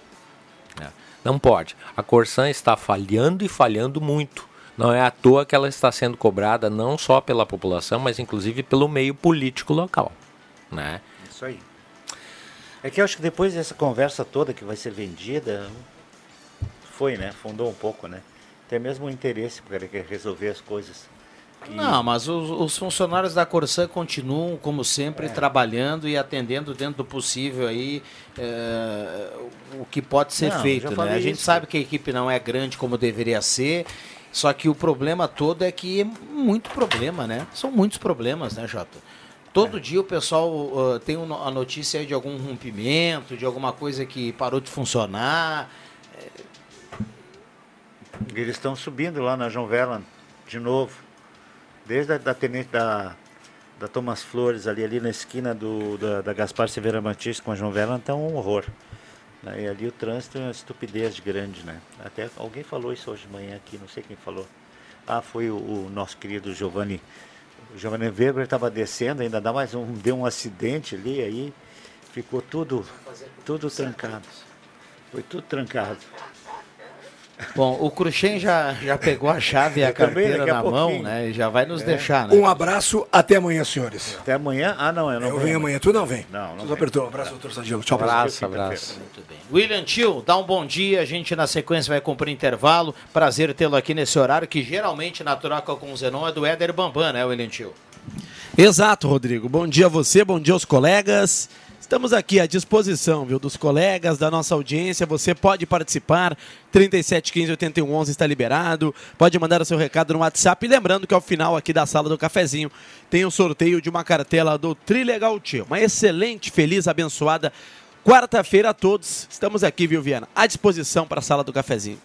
É. Não pode. A Corsan está falhando e falhando muito. Não é à toa que ela está sendo cobrada não só pela população, mas inclusive pelo meio político local. Né? Isso aí. É que eu acho que depois dessa conversa toda que vai ser vendida, foi, né? Fundou um pouco, né? Tem mesmo o interesse para resolver as coisas. Que... Não, mas os, os, funcionários da Corsã continuam, como sempre, é. trabalhando e atendendo dentro do possível aí é, o que pode ser não, feito. Né? A gente isso. sabe que a equipe não é grande como deveria ser, só que o problema todo é que é muito problema, né? São muitos problemas, né, Jota? Todo é. dia o pessoal uh, tem a notícia de algum rompimento, de alguma coisa que parou de funcionar. Eles estão subindo lá na João Verlan de novo. Desde a da tenente da, da Thomas Flores ali, ali na esquina do, da, da Gaspar Severa Matisse com a João Verlan, está um horror. Né? E ali o trânsito é uma estupidez grande, né? Até alguém falou isso hoje de manhã aqui, não sei quem falou. Ah, foi o, o nosso querido Giovanni o Giovanni Weber estava descendo, ainda dá mais um, deu um acidente ali, aí ficou tudo, tudo trancado. Foi tudo trancado. Bom, o Cruxem já, já pegou a chave e a carteira na mão, né? E já vai nos é. deixar, né? Um abraço, até amanhã, senhores. Até amanhã? Ah, não, eu não Eu venho amanhã, tu não vem. Não, não. Tu apertou. Um abraço, doutor Sadilo. Tchau, abraço. Abraço, Muito bem. William Tio, dá um bom dia. A gente na sequência vai cumprir intervalo. Prazer tê-lo aqui nesse horário, que geralmente na troca com o Zenon é do Éder Bambam, né, William Tio? Exato, Rodrigo. Bom dia a você, bom dia aos colegas. Estamos aqui à disposição, viu, dos colegas, da nossa audiência. Você pode participar. 3715 8111 está liberado. Pode mandar o seu recado no WhatsApp. E lembrando que ao final aqui da sala do cafezinho tem o sorteio de uma cartela do Trilegal Tio. Uma excelente, feliz, abençoada quarta-feira a todos. Estamos aqui, viu, Viana? À disposição para a sala do cafezinho.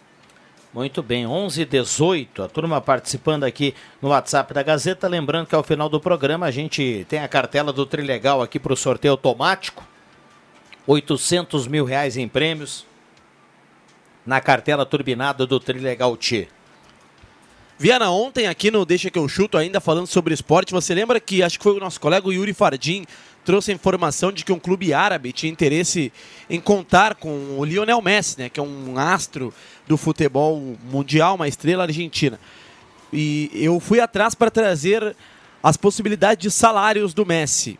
Muito bem, 11 h 18 a turma participando aqui no WhatsApp da Gazeta. Lembrando que ao final do programa a gente tem a cartela do Trilegal aqui para o sorteio automático. 800 mil reais em prêmios na cartela turbinada do Trilegal T. Viana, ontem aqui no Deixa que eu chuto, ainda falando sobre esporte, você lembra que acho que foi o nosso colega Yuri Fardim trouxe a informação de que um clube árabe tinha interesse em contar com o Lionel Messi, né, que é um astro do futebol mundial, uma estrela argentina. E eu fui atrás para trazer as possibilidades de salários do Messi.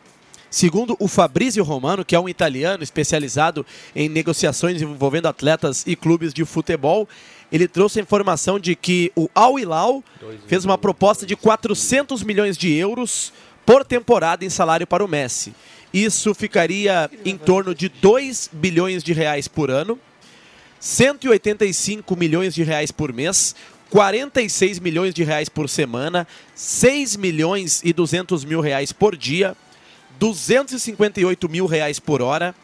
Segundo o Fabrizio Romano, que é um italiano especializado em negociações envolvendo atletas e clubes de futebol, ele trouxe a informação de que o Al Hilal fez uma proposta de 400 milhões de euros por temporada em salário para o Messi. Isso ficaria em torno de 2 bilhões de reais por ano, 185 milhões de reais por mês, 46 milhões de reais por semana, 6 milhões e 200 mil reais por dia, 258 mil reais por hora,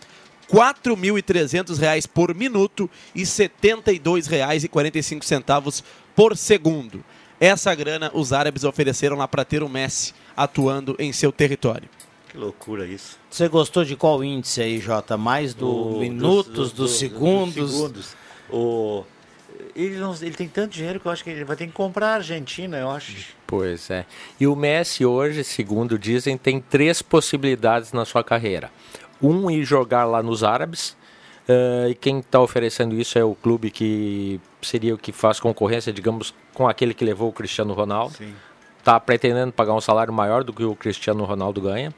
4.300 reais por minuto e R$ 72,45 por segundo. Essa grana os árabes ofereceram lá para ter o Messi atuando em seu território. Que loucura isso. Você gostou de qual índice aí, Jota? Mais do o, minutos, dos, do, dos segundos? Dos segundos. O, ele, não, ele tem tanto dinheiro que eu acho que ele vai ter que comprar a Argentina, eu acho. Pois é. E o Messi hoje, segundo dizem, tem três possibilidades na sua carreira. Um, ir jogar lá nos árabes. Uh, e quem está oferecendo isso é o clube que seria o que faz concorrência, digamos, com aquele que levou o Cristiano Ronaldo. Sim está pretendendo pagar um salário maior do que o Cristiano Ronaldo ganha.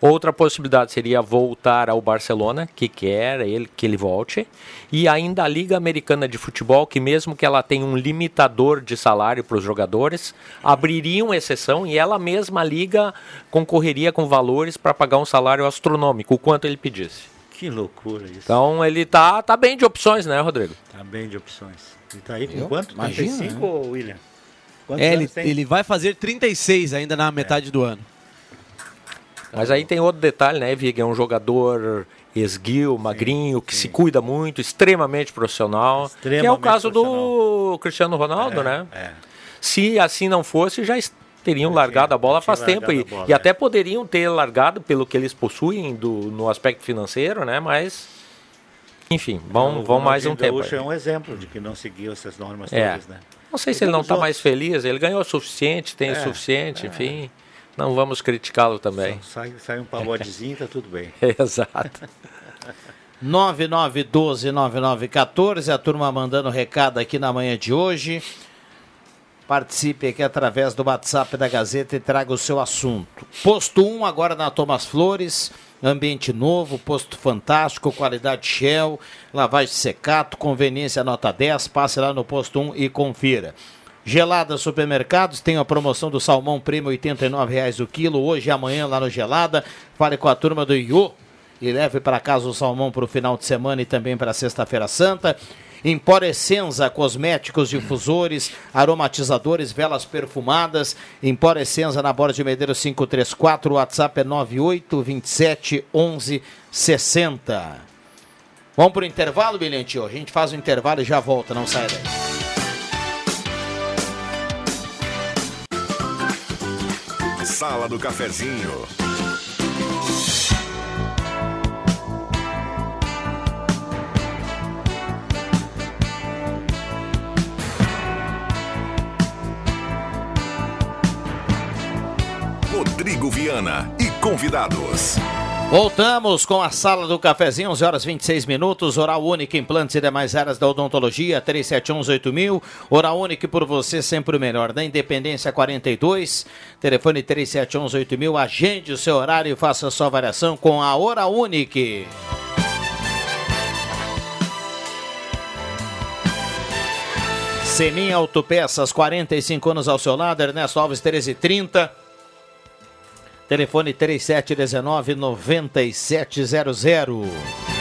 Outra possibilidade seria voltar ao Barcelona, que quer ele que ele volte, e ainda a Liga Americana de Futebol, que mesmo que ela tenha um limitador de salário para os jogadores, abriria uma exceção e ela mesma a liga concorreria com valores para pagar um salário astronômico, o quanto ele pedisse. Que loucura isso. Então ele tá, tá bem de opções, né, Rodrigo? Tá bem de opções. Ele tá aí com Eu? quanto? Imagina, 35, né? William? É, ele, ele vai fazer 36 ainda na metade é. do ano. Mas aí tem outro detalhe, né, Vig? É um jogador esguio, magrinho, que sim. se cuida muito, extremamente profissional. Extremamente que é o caso do Cristiano Ronaldo, é, né? É. Se assim não fosse, já teriam eu largado tinha, a bola faz tempo. E, bola, e é. até poderiam ter largado pelo que eles possuem do, no aspecto financeiro, né? Mas. Enfim, vão, vão mais um tempo. O é um exemplo de que não seguiu essas normas é. todas, né? Não sei se ele não está mais feliz, ele ganhou o suficiente, tem é, o suficiente, é. enfim. Não vamos criticá-lo também. Sai, sai um pagodezinho, tá tudo bem. [laughs] Exato. [laughs] 9912-9914, a turma mandando recado aqui na manhã de hoje. Participe aqui através do WhatsApp da Gazeta e traga o seu assunto. Posto 1 agora na Thomas Flores ambiente novo, posto fantástico, qualidade Shell, lavagem secato, conveniência nota 10, passe lá no posto 1 e confira. Gelada Supermercados tem a promoção do salmão prêmio R$ 89,00 o quilo, hoje e amanhã lá no Gelada. Fale com a turma do Iô e leve para casa o salmão para o final de semana e também para sexta-feira santa. Emporescenza, cosméticos, difusores, aromatizadores, velas perfumadas. Emporescenza na Borda de Medeiros 534, o WhatsApp é 9827 1160. Vamos para o intervalo, Bilhantio? A gente faz o intervalo e já volta, não sai daí. Sala do Cafezinho. Rodrigo Viana e convidados. Voltamos com a sala do cafezinho, 11 horas 26 minutos. Oral Único, implantes e demais áreas da odontologia, 37118000. Oral Único por você sempre o melhor. Da Independência 42, telefone 37118000. Agende o seu horário e faça sua variação com a Oral Único. Semin Autopeças, 45 anos ao seu lado, Ernesto Alves 1330. Telefone 3719-9700.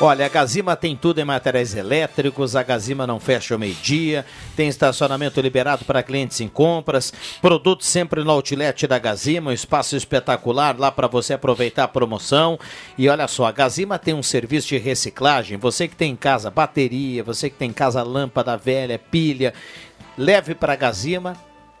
Olha, a Gazima tem tudo em materiais elétricos, a Gazima não fecha ao meio-dia, tem estacionamento liberado para clientes em compras, produtos sempre no outlet da Gazima, um espaço espetacular lá para você aproveitar a promoção. E olha só, a Gazima tem um serviço de reciclagem, você que tem em casa bateria, você que tem em casa lâmpada velha, pilha, leve para a Gazima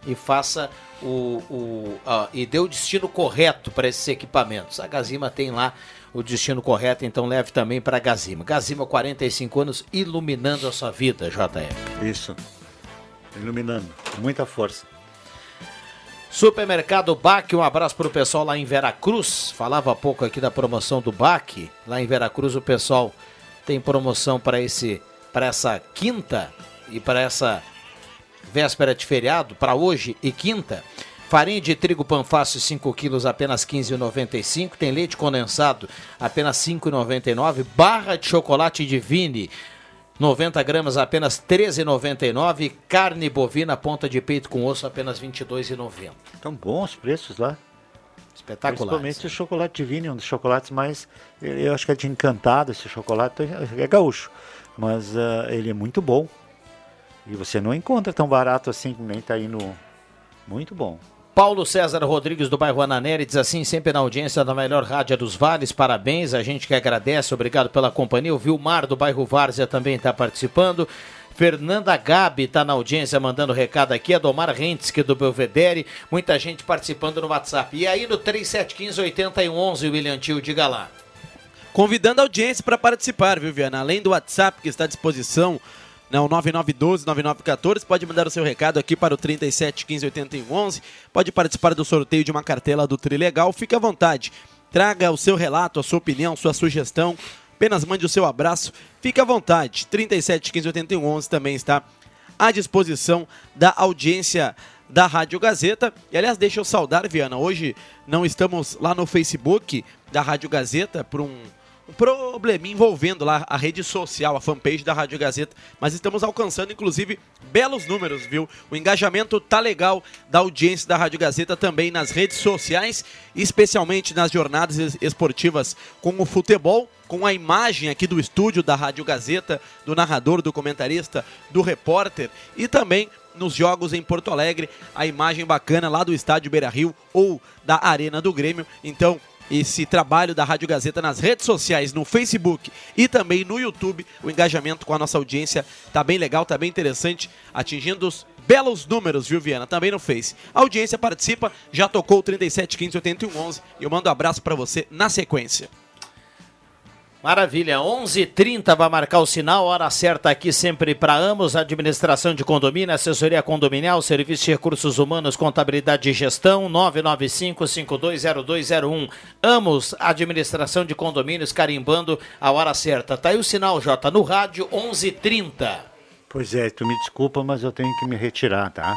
e faça o, o uh, e dê o destino correto para esses equipamentos. A Gazima tem lá o destino correto, então leve também para a Gazima. Gazima, 45 anos, iluminando a sua vida, JF. Isso. Iluminando. Muita força. Supermercado Bac, um abraço para o pessoal lá em Veracruz. Falava há pouco aqui da promoção do Bac. Lá em Veracruz o pessoal tem promoção para esse para essa quinta e para essa véspera de feriado, para hoje e quinta. Farinha de trigo Panfácil 5 quilos apenas 15,95. Tem leite condensado apenas 5,99. Barra de chocolate Divine 90 gramas apenas 13,99. Carne bovina ponta de peito com osso apenas 22,90. Estão bons os preços lá. Espetacular. Principalmente o chocolate Divine, um dos chocolates mais. Eu acho que é de encantado esse chocolate. É gaúcho. Mas uh, ele é muito bom. E você não encontra tão barato assim, nem tá aí no. Muito bom. Paulo César Rodrigues do bairro Ananeri diz assim, sempre na audiência da melhor rádio dos Vales, parabéns, a gente que agradece, obrigado pela companhia. O Vilmar do bairro Várzea também está participando. Fernanda Gabi está na audiência mandando recado aqui. Adomar Rentes, que é do Belvedere. Muita gente participando no WhatsApp. E aí no 3715-8111, William Tio, diga lá. Convidando a audiência para participar, viu, Viana? Além do WhatsApp que está à disposição não, 9912-9914. Pode mandar o seu recado aqui para o 37158111. Pode participar do sorteio de uma cartela do Trilegal. Fique à vontade. Traga o seu relato, a sua opinião, sua sugestão. Apenas mande o seu abraço. Fique à vontade. 37158111 também está à disposição da audiência da Rádio Gazeta. E aliás, deixa eu saudar, Viana. Hoje não estamos lá no Facebook da Rádio Gazeta por um um probleminha envolvendo lá a rede social, a fanpage da Rádio Gazeta, mas estamos alcançando inclusive belos números, viu? O engajamento tá legal da audiência da Rádio Gazeta também nas redes sociais, especialmente nas jornadas esportivas com o futebol, com a imagem aqui do estúdio da Rádio Gazeta, do narrador, do comentarista, do repórter e também nos jogos em Porto Alegre, a imagem bacana lá do estádio Beira-Rio ou da Arena do Grêmio. Então, esse trabalho da Rádio Gazeta nas redes sociais, no Facebook e também no YouTube. O engajamento com a nossa audiência tá bem legal, tá bem interessante, atingindo os belos números, viu, Viana? Também no Face. A audiência participa, já tocou o 37 15 81 11 e eu mando um abraço para você na sequência. Maravilha, 11:30 vai marcar o sinal, hora certa aqui sempre para Amos, administração de condomínio, assessoria condominial, serviço de recursos humanos, contabilidade e gestão, 995-520201. Amos, administração de condomínios, carimbando a hora certa. Tá aí o sinal, Jota, no rádio, 11:30. Pois é, tu me desculpa, mas eu tenho que me retirar, tá?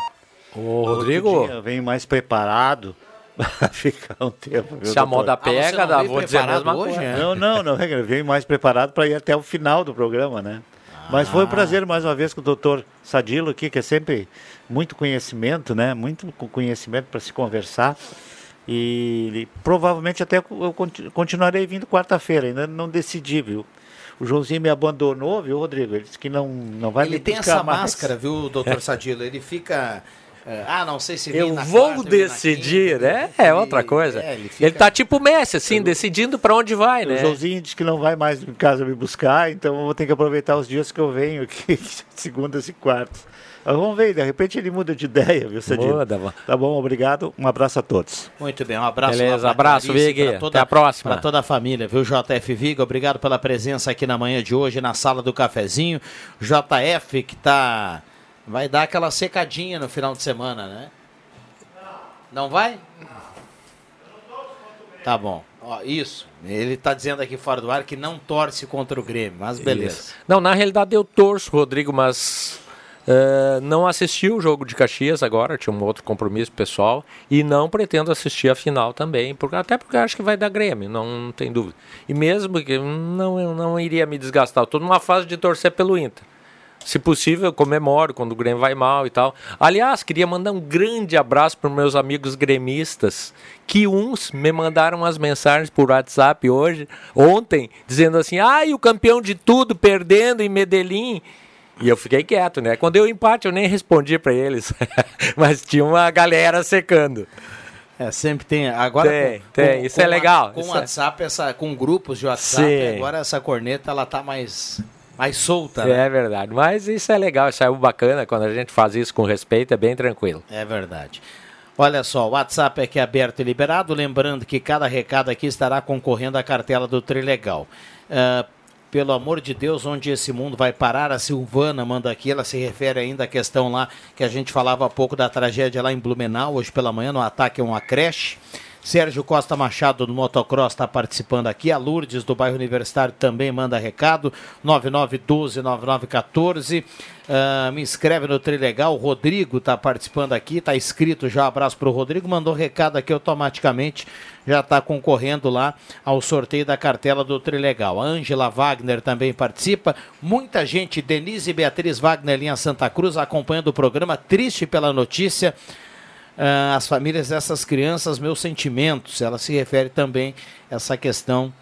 Ô, Rodrigo. Eu venho mais preparado [laughs] ficar um tempo. Se a moda pega, ah, dá, vou dizer a mesma hoje, coisa. É? Não, não, não. Eu venho mais preparado para ir até o final do programa, né? Ah. Mas foi um prazer mais uma vez com o doutor Sadilo aqui, que é sempre muito conhecimento, né? Muito conhecimento para se conversar. E, provavelmente até eu continuarei vindo quarta-feira, ainda não decidi, viu? O Joãozinho me abandonou, viu, Rodrigo? Ele disse que não, não vai Ele tem essa mais. máscara, viu, doutor [laughs] Sadilo? Ele fica é, ah, não sei se Eu vou quarta, decidir, né? É outra coisa. É, ele, fica... ele tá tipo Messi, assim, eu... decidindo para onde vai, né? O Joãozinho diz que não vai mais em casa me buscar, então eu vou ter que aproveitar os dias que eu venho aqui, [laughs] segundas e quartas. Mas vamos ver, de repente ele muda de ideia, viu, Sadinho? Muda, Tá bom, obrigado. Um abraço a todos. Muito bem, um abraço. Beleza, abraço, Vig. Até a próxima. Para toda a família, viu, JF Viga? Obrigado pela presença aqui na manhã de hoje, na sala do cafezinho. JF, que está Vai dar aquela secadinha no final de semana, né? Não vai? Tá bom. Ó, isso. Ele está dizendo aqui fora do ar que não torce contra o Grêmio, mas beleza. Isso. Não, na realidade eu torço, Rodrigo, mas uh, não assisti o jogo de Caxias agora, tinha um outro compromisso pessoal, e não pretendo assistir a final também, porque, até porque acho que vai dar Grêmio, não, não tem dúvida. E mesmo que não, eu não iria me desgastar, estou numa fase de torcer pelo Inter. Se possível, eu comemoro quando o Grêmio vai mal e tal. Aliás, queria mandar um grande abraço para meus amigos gremistas, que uns me mandaram as mensagens por WhatsApp hoje, ontem, dizendo assim: ah, o campeão de tudo perdendo em Medellín. E eu fiquei quieto, né? Quando eu empate, eu nem respondi para eles. [laughs] Mas tinha uma galera secando. É, sempre tem. Agora tem, com, tem. Com, isso é com é legal. Com WhatsApp, essa, com grupos de WhatsApp, Sim. agora essa corneta ela tá mais mais solta. Né? É verdade. Mas isso é legal, isso é bacana. Quando a gente faz isso com respeito, é bem tranquilo. É verdade. Olha só, o WhatsApp aqui é aberto e liberado. Lembrando que cada recado aqui estará concorrendo à cartela do Trilegal. Uh, pelo amor de Deus, onde esse mundo vai parar? A Silvana manda aqui, ela se refere ainda à questão lá que a gente falava há pouco da tragédia lá em Blumenau, hoje pela manhã, no ataque a uma creche. Sérgio Costa Machado do Motocross está participando aqui. A Lourdes do bairro Universitário também manda recado. 9912-9914. Uh, me inscreve no Trilegal. O Rodrigo está participando aqui. Está inscrito já. Abraço para o Rodrigo. Mandou recado aqui automaticamente. Já está concorrendo lá ao sorteio da cartela do Trilegal. A Ângela Wagner também participa. Muita gente. Denise e Beatriz Wagner, linha Santa Cruz, acompanhando o programa. Triste pela notícia uh, as famílias dessas crianças, meus sentimentos. Ela se refere também a essa questão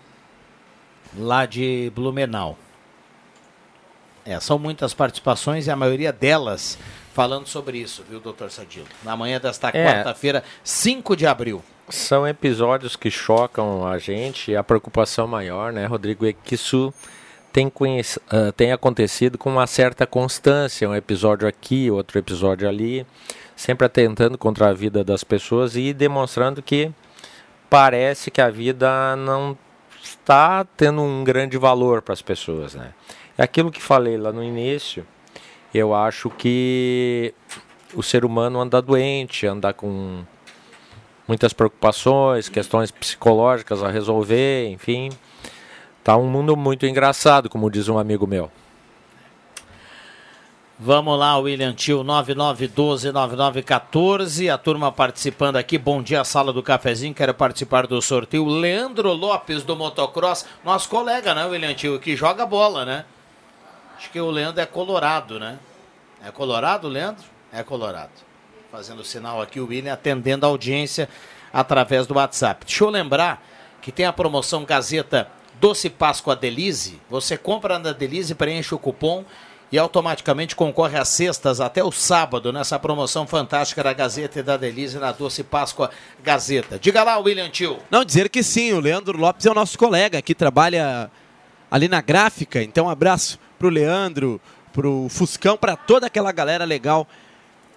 lá de Blumenau. É, são muitas participações e a maioria delas falando sobre isso, viu, doutor Sadilo? Na manhã desta é, quarta-feira, 5 de abril. São episódios que chocam a gente a preocupação maior, né, Rodrigo, é que isso tem, uh, tem acontecido com uma certa constância, um episódio aqui, outro episódio ali sempre atentando contra a vida das pessoas e demonstrando que parece que a vida não está tendo um grande valor para as pessoas, né? É aquilo que falei lá no início. Eu acho que o ser humano anda doente, anda com muitas preocupações, questões psicológicas a resolver, enfim. Tá um mundo muito engraçado, como diz um amigo meu. Vamos lá, William Tio, 9912-9914. A turma participando aqui. Bom dia, sala do cafezinho. Quero participar do sorteio. Leandro Lopes do Motocross, nosso colega, né, William Tio, que joga bola, né? Acho que o Leandro é colorado, né? É colorado, Leandro? É colorado. Fazendo sinal aqui, o William atendendo a audiência através do WhatsApp. Deixa eu lembrar que tem a promoção Gazeta Doce Páscoa Delize. Você compra na Delize, preenche o cupom e automaticamente concorre às sextas até o sábado nessa promoção fantástica da Gazeta e da Delize na Doce Páscoa Gazeta. Diga lá, William Tio. Não, dizer que sim, o Leandro Lopes é o nosso colega que trabalha ali na gráfica. Então, um abraço pro Leandro, pro Fuscão, para toda aquela galera legal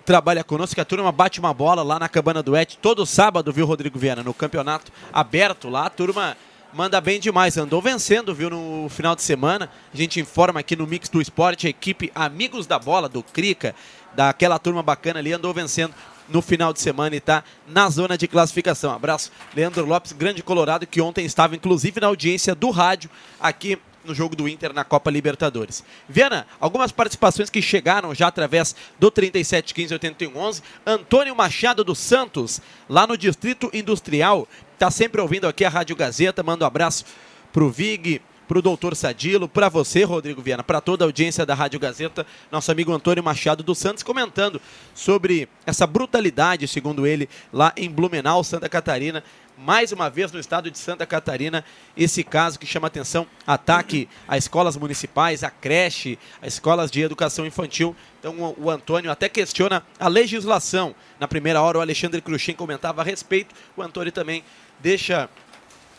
trabalha conosco, que a turma bate uma bola lá na Cabana do Et todo sábado, viu, Rodrigo Viana, no campeonato aberto lá, a turma manda bem demais. Andou vencendo, viu, no final de semana. A gente informa aqui no Mix do Esporte, a equipe Amigos da Bola, do Crica, daquela turma bacana ali, andou vencendo no final de semana e está na zona de classificação. Abraço, Leandro Lopes, grande colorado, que ontem estava inclusive na audiência do rádio aqui no jogo do Inter na Copa Libertadores. Viana, algumas participações que chegaram já através do 3715-8111. Antônio Machado dos Santos, lá no Distrito Industrial, está sempre ouvindo aqui a Rádio Gazeta. Manda um abraço pro Vig, para o doutor Sadilo, para você, Rodrigo Viana, para toda a audiência da Rádio Gazeta, nosso amigo Antônio Machado dos Santos comentando sobre essa brutalidade, segundo ele, lá em Blumenau, Santa Catarina. Mais uma vez no estado de Santa Catarina, esse caso que chama atenção: ataque a escolas municipais, a creche, a escolas de educação infantil. Então o Antônio até questiona a legislação. Na primeira hora, o Alexandre Cruxem comentava a respeito, o Antônio também deixa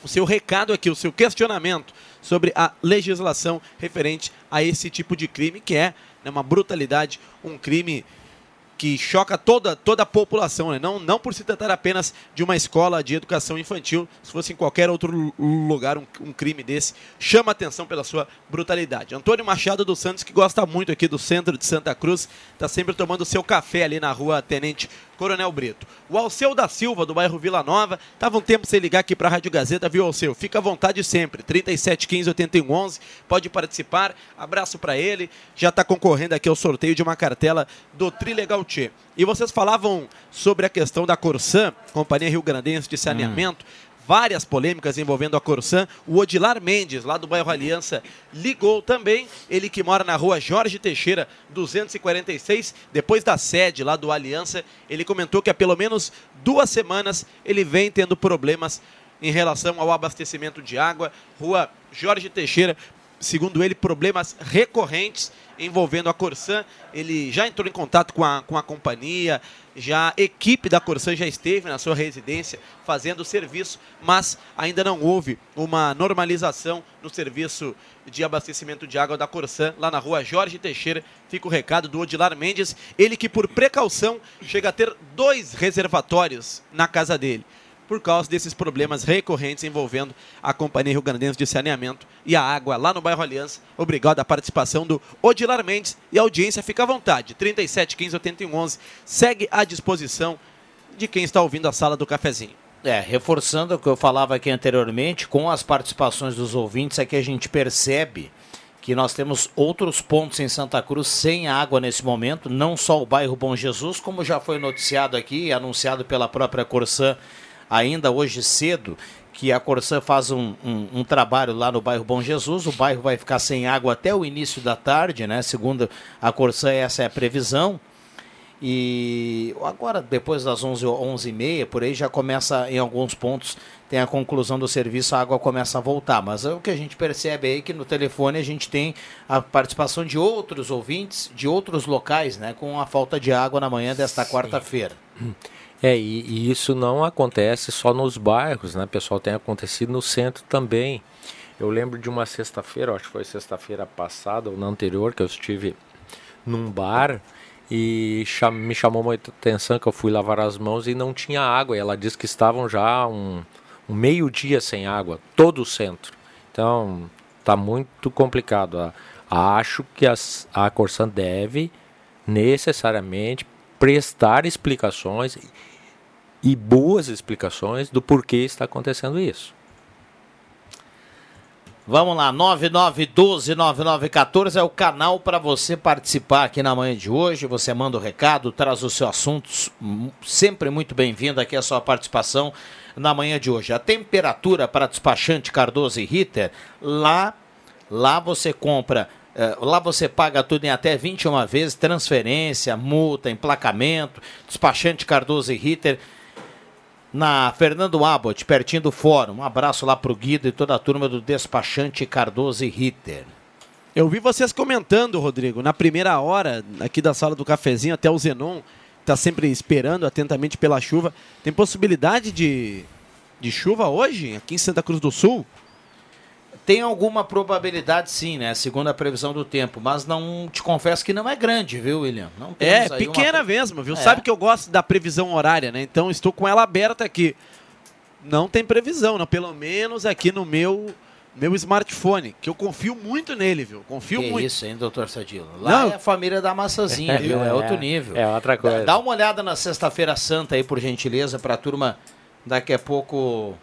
o seu recado aqui, o seu questionamento sobre a legislação referente a esse tipo de crime, que é né, uma brutalidade, um crime que choca toda, toda a população, né? não, não por se tratar apenas de uma escola de educação infantil, se fosse em qualquer outro lugar um, um crime desse, chama atenção pela sua brutalidade. Antônio Machado dos Santos, que gosta muito aqui do centro de Santa Cruz, está sempre tomando seu café ali na rua Tenente Coronel Brito. O Alceu da Silva, do bairro Vila Nova, estava um tempo sem ligar aqui para a Rádio Gazeta, viu, Alceu? Fica à vontade sempre, 37 15 81 11, pode participar, abraço para ele, já está concorrendo aqui ao sorteio de uma cartela do Trilegal Tchê. E vocês falavam sobre a questão da Corsã, Companhia Rio Grandense de Saneamento, hum várias polêmicas envolvendo a Corsã. O Odilar Mendes, lá do bairro Aliança, ligou também. Ele que mora na rua Jorge Teixeira, 246, depois da sede lá do Aliança. Ele comentou que há pelo menos duas semanas ele vem tendo problemas em relação ao abastecimento de água. Rua Jorge Teixeira, segundo ele, problemas recorrentes envolvendo a Corsã. Ele já entrou em contato com a, com a companhia, já a equipe da Corsã já esteve na sua residência fazendo o serviço, mas ainda não houve uma normalização no serviço de abastecimento de água da Corsã, lá na rua Jorge Teixeira. Fica o recado do Odilar Mendes, ele que por precaução chega a ter dois reservatórios na casa dele por causa desses problemas recorrentes envolvendo a Companhia Rio Grandense de Saneamento e a água lá no bairro Aliança. Obrigado à participação do Odilar Mendes e a audiência fica à vontade. 37 15 81 11 segue à disposição de quem está ouvindo a sala do cafezinho. É, reforçando o que eu falava aqui anteriormente, com as participações dos ouvintes, aqui a gente percebe que nós temos outros pontos em Santa Cruz sem água nesse momento, não só o bairro Bom Jesus, como já foi noticiado aqui, anunciado pela própria Corsã ainda hoje cedo que a Corsã faz um, um, um, trabalho lá no bairro Bom Jesus. O bairro vai ficar sem água até o início da tarde, né? Segundo a Corsã, essa é a previsão. E agora, depois das 11, 11 e meia, por aí já começa, em alguns pontos, tem a conclusão do serviço, a água começa a voltar. Mas é o que a gente percebe aí que no telefone a gente tem a participação de outros ouvintes, de outros locais, né? Com a falta de água na manhã desta quarta-feira. [clears throat] É, e, e, isso não acontece só nos bairros, né, pessoal? Tem acontecido no centro também. Eu lembro de uma sexta-feira, acho que foi sexta-feira passada ou na anterior, que eu estive num bar e cham, me chamou muita atenção que eu fui lavar as mãos e não tinha água. E ela disse que estavam já um, um meio-dia sem água, todo o centro. Então, está muito complicado. Acho que as, a Corsan deve necessariamente prestar explicações e boas explicações do porquê está acontecendo isso. Vamos lá, 9912-9914 é o canal para você participar aqui na manhã de hoje. Você manda o recado, traz os seus assuntos. Sempre muito bem-vindo aqui a sua participação na manhã de hoje. A temperatura para despachante Cardoso e Ritter, lá, lá você compra é, lá você paga tudo em até 21 vezes, transferência, multa, emplacamento, despachante Cardoso e Ritter. Na Fernando Abbott, pertinho do fórum. Um abraço lá pro Guido e toda a turma do despachante Cardoso e Ritter. Eu vi vocês comentando, Rodrigo, na primeira hora aqui da sala do cafezinho, até o Zenon está sempre esperando atentamente pela chuva. Tem possibilidade de, de chuva hoje aqui em Santa Cruz do Sul? Tem alguma probabilidade sim, né? Segundo a previsão do tempo, mas não te confesso que não é grande, viu, William? Não é, pequena uma... mesmo, viu? É. Sabe que eu gosto da previsão horária, né? Então estou com ela aberta aqui. Não tem previsão, não, pelo menos aqui no meu meu smartphone, que eu confio muito nele, viu? Confio que muito. isso, hein, doutor Sadilo? Lá não. é a família da maçãzinha, [laughs] viu? É outro nível. É outra coisa. Dá, dá uma olhada na Sexta-feira Santa aí, por gentileza, para a turma daqui a pouco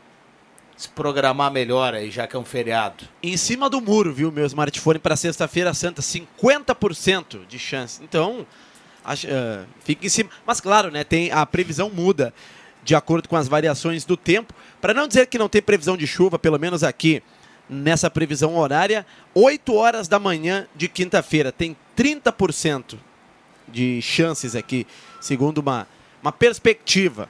se programar melhor aí, já que é um feriado. Em cima do muro, viu, meu smartphone para sexta-feira santa, 50% de chance. Então, acho, uh, fica em cima. Mas claro, né, tem a previsão muda de acordo com as variações do tempo. Para não dizer que não tem previsão de chuva, pelo menos aqui nessa previsão horária, 8 horas da manhã de quinta-feira tem 30% de chances aqui, segundo uma, uma perspectiva.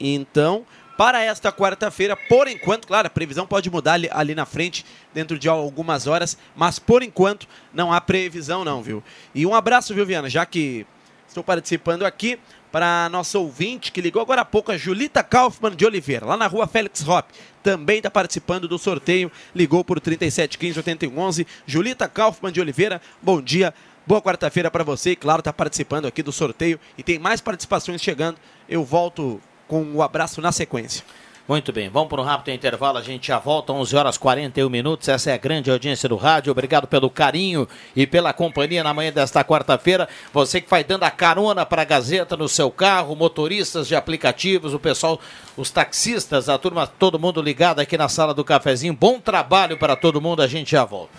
Então, para esta quarta-feira. Por enquanto, claro, a previsão pode mudar ali, ali, na frente, dentro de algumas horas, mas por enquanto não há previsão, não, viu? E um abraço, viu, Viana, já que estou participando aqui. Para nosso ouvinte que ligou agora há pouco, a Julita Kaufmann de Oliveira, lá na rua Félix Hop, também está participando do sorteio, ligou por 3715 8111. Julita Kaufmann de Oliveira, bom dia, boa quarta-feira para você e, claro, está participando aqui do sorteio e tem mais participações chegando. Eu volto com o abraço na sequência. Muito bem, vamos para um rápido intervalo, a gente já volta, 11 horas 41 minutos. Essa é a grande audiência do rádio. Obrigado pelo carinho e pela companhia na manhã desta quarta-feira. Você que vai dando a carona para a Gazeta no seu carro, motoristas de aplicativos, o pessoal, os taxistas, a turma, todo mundo ligado aqui na sala do cafezinho. Bom trabalho para todo mundo, a gente já volta.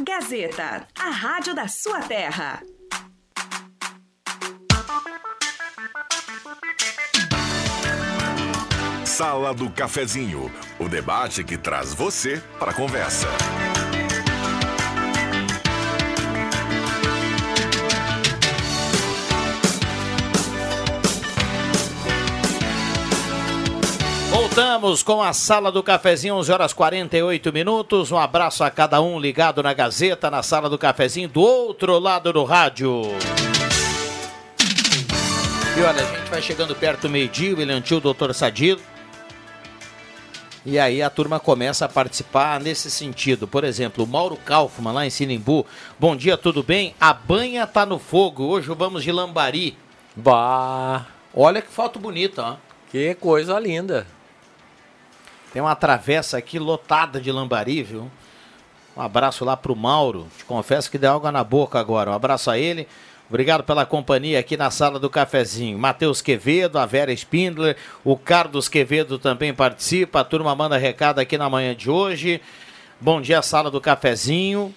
Gazeta, a rádio da sua terra. Sala do Cafezinho, o debate que traz você para a conversa. Voltamos com a Sala do Cafezinho, 11 horas 48 minutos. Um abraço a cada um ligado na Gazeta, na Sala do Cafezinho, do outro lado do rádio. E olha, a gente vai chegando perto do meio-dia, o William Tio, doutor Sadilo. E aí a turma começa a participar nesse sentido. Por exemplo, o Mauro Kaufmann, lá em Sinimbu. Bom dia, tudo bem? A banha tá no fogo. Hoje vamos de Lambari. Bah! Olha que foto bonita, ó. Que coisa linda. Tem uma travessa aqui lotada de lambari, viu? Um abraço lá pro Mauro. Te confesso que deu água na boca agora. Um abraço a ele. Obrigado pela companhia aqui na sala do cafezinho. Matheus Quevedo, a Vera Spindler, o Carlos Quevedo também participa. A turma manda recado aqui na manhã de hoje. Bom dia, sala do cafezinho.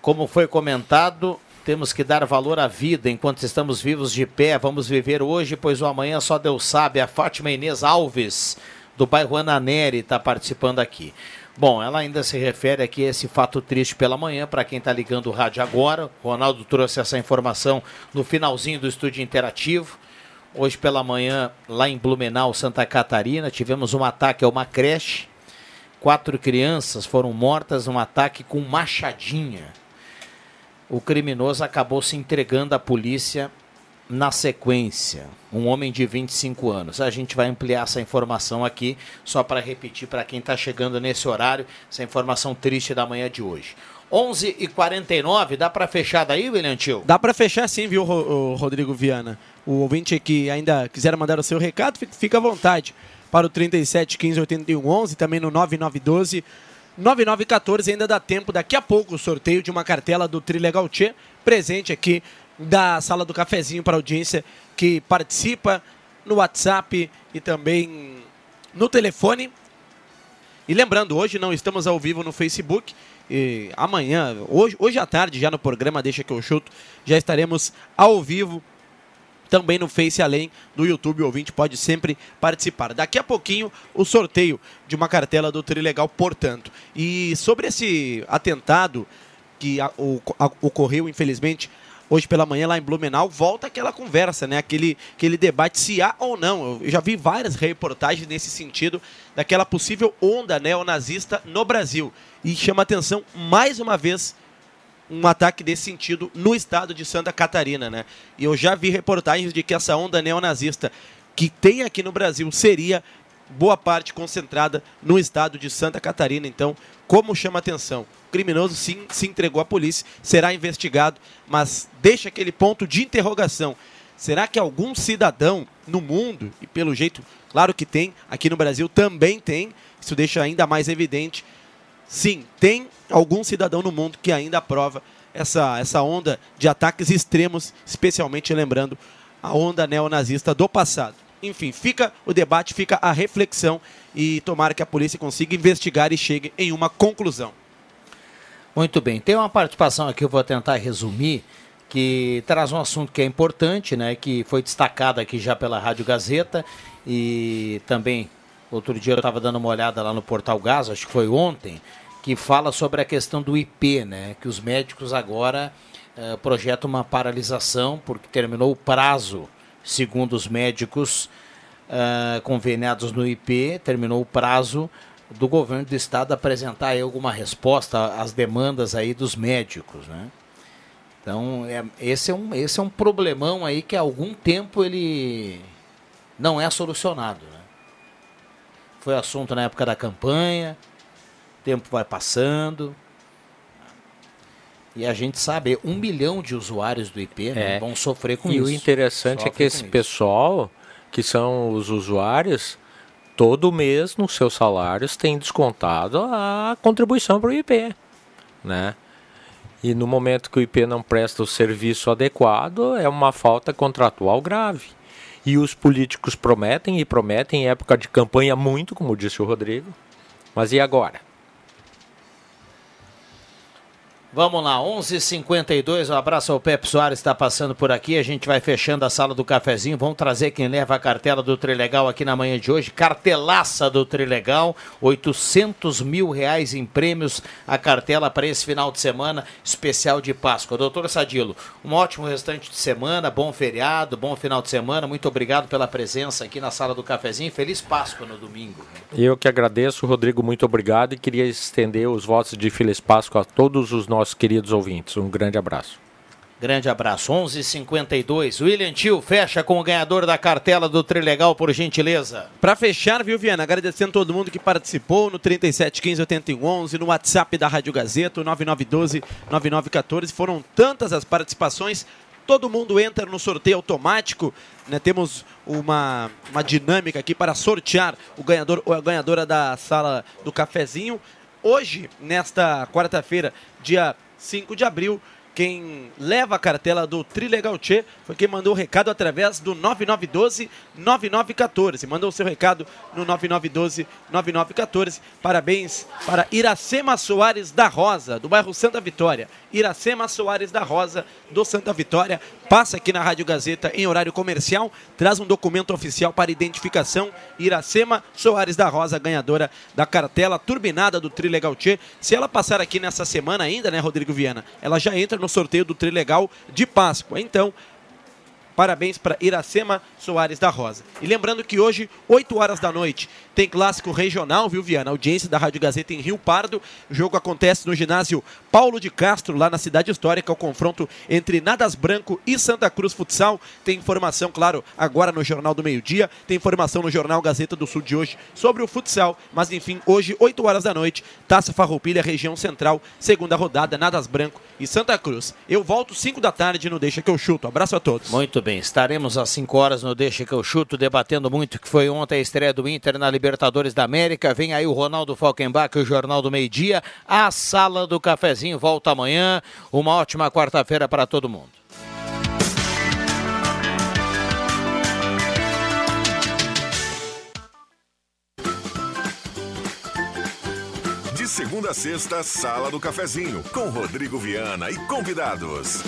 Como foi comentado, temos que dar valor à vida enquanto estamos vivos de pé. Vamos viver hoje, pois o amanhã só Deus sabe. A Fátima Inês Alves, do bairro Ananeri, está participando aqui. Bom, ela ainda se refere aqui a esse fato triste pela manhã, para quem está ligando o rádio agora. O Ronaldo trouxe essa informação no finalzinho do estúdio interativo. Hoje pela manhã, lá em Blumenau, Santa Catarina, tivemos um ataque a uma creche. Quatro crianças foram mortas num ataque com machadinha. O criminoso acabou se entregando à polícia na sequência, um homem de 25 anos. A gente vai ampliar essa informação aqui, só para repetir para quem está chegando nesse horário, essa informação triste da manhã de hoje. 11 e 49 dá para fechar daí, William Tio? Dá para fechar sim, viu, Rodrigo Viana? O ouvinte que ainda quiser mandar o seu recado, fica à vontade. Para o 37 15 81 11, também no 9912 9914 ainda dá tempo, daqui a pouco, o sorteio de uma cartela do Trilegal Tchê, presente aqui da sala do cafezinho para a audiência que participa no WhatsApp e também no telefone. E lembrando, hoje não estamos ao vivo no Facebook. E amanhã, hoje, hoje à tarde, já no programa Deixa que eu chuto, já estaremos ao vivo também no Face Além do YouTube. O ouvinte pode sempre participar. Daqui a pouquinho, o sorteio de uma cartela do Trilegal, portanto. E sobre esse atentado que ocorreu, infelizmente, hoje pela manhã lá em Blumenau, volta aquela conversa, né? Aquele, aquele debate se há ou não. Eu já vi várias reportagens nesse sentido daquela possível onda neonazista no Brasil. E chama atenção mais uma vez um ataque desse sentido no estado de Santa Catarina, né? E eu já vi reportagens de que essa onda neonazista que tem aqui no Brasil seria boa parte concentrada no estado de Santa Catarina. Então, como chama atenção? O criminoso sim se entregou à polícia, será investigado, mas deixa aquele ponto de interrogação. Será que algum cidadão no mundo, e pelo jeito, claro que tem, aqui no Brasil também tem, isso deixa ainda mais evidente. Sim, tem algum cidadão no mundo que ainda aprova essa, essa onda de ataques extremos, especialmente lembrando a onda neonazista do passado. Enfim, fica o debate, fica a reflexão e tomara que a polícia consiga investigar e chegue em uma conclusão. Muito bem. Tem uma participação aqui, eu vou tentar resumir, que traz um assunto que é importante, né? Que foi destacado aqui já pela Rádio Gazeta e também outro dia eu estava dando uma olhada lá no Portal Gás, acho que foi ontem, que fala sobre a questão do IP, né? Que os médicos agora uh, projetam uma paralisação porque terminou o prazo, segundo os médicos uh, conveniados no IP, terminou o prazo do governo do estado apresentar alguma resposta às demandas aí dos médicos, né? Então, é, esse, é um, esse é um problemão aí que há algum tempo ele não é solucionado. Né? Foi assunto na época da campanha, o tempo vai passando. E a gente sabe, um milhão de usuários do IP né, é. vão sofrer com e isso. E o interessante é Sofre que esse pessoal que são os usuários, todo mês nos seus salários tem descontado a contribuição para o IP, né? E no momento que o IP não presta o serviço adequado, é uma falta contratual grave. E os políticos prometem e prometem em época de campanha muito, como disse o Rodrigo. Mas e agora? Vamos lá, 11:52. h 52 um abraço ao Pepe Soares, está passando por aqui. A gente vai fechando a sala do cafezinho. Vamos trazer quem leva a cartela do Trilegal aqui na manhã de hoje. Cartelaça do Trilegal, 800 mil reais em prêmios. A cartela para esse final de semana especial de Páscoa. Doutor Sadilo, um ótimo restante de semana, bom feriado, bom final de semana. Muito obrigado pela presença aqui na sala do cafezinho. Feliz Páscoa no domingo. Eu que agradeço, Rodrigo, muito obrigado e queria estender os votos de Feliz Páscoa a todos os nossos nossos queridos ouvintes. Um grande abraço. Grande abraço. 11:52. h 52 William Tio fecha com o ganhador da cartela do Trilegal, por gentileza. Para fechar, viu, Viana? Agradecendo todo mundo que participou no 37158111, no WhatsApp da Rádio Gazeta, 9912-9914. Foram tantas as participações. Todo mundo entra no sorteio automático. Né? Temos uma, uma dinâmica aqui para sortear o ganhador ou a ganhadora da sala do cafezinho. Hoje, nesta quarta-feira, dia 5 de abril, quem leva a cartela do Trilegal Tchê foi quem mandou o recado através do 9912-9914. Mandou o seu recado no 9912-9914. Parabéns para Iracema Soares da Rosa, do bairro Santa Vitória. Iracema Soares da Rosa, do Santa Vitória. Passa aqui na Rádio Gazeta em horário comercial, traz um documento oficial para identificação. Iracema Soares da Rosa, ganhadora da cartela turbinada do Trilegal Tchê. Se ela passar aqui nessa semana ainda, né, Rodrigo Viana, ela já entra no sorteio do Trilegal de Páscoa. Então, Parabéns para Iracema Soares da Rosa. E lembrando que hoje, 8 horas da noite, tem clássico regional, viu, Viana? Audiência da Rádio Gazeta em Rio Pardo. O jogo acontece no ginásio Paulo de Castro, lá na cidade histórica. O confronto entre Nadas Branco e Santa Cruz Futsal. Tem informação, claro, agora no Jornal do Meio-Dia. Tem informação no Jornal Gazeta do Sul de hoje sobre o futsal. Mas enfim, hoje, 8 horas da noite, Taça Farroupilha, região central, segunda rodada, Nadas Branco e Santa Cruz. Eu volto 5 da tarde no Deixa que eu chuto. Abraço a todos. Muito bem, estaremos às 5 horas no Deixa que eu chuto, debatendo muito que foi ontem a estreia do Inter na Libertadores da América. Vem aí o Ronaldo Falkenbach, o Jornal do Meio Dia. A Sala do Cafezinho volta amanhã. Uma ótima quarta-feira para todo mundo. De segunda a sexta, Sala do Cafezinho, com Rodrigo Viana e convidados.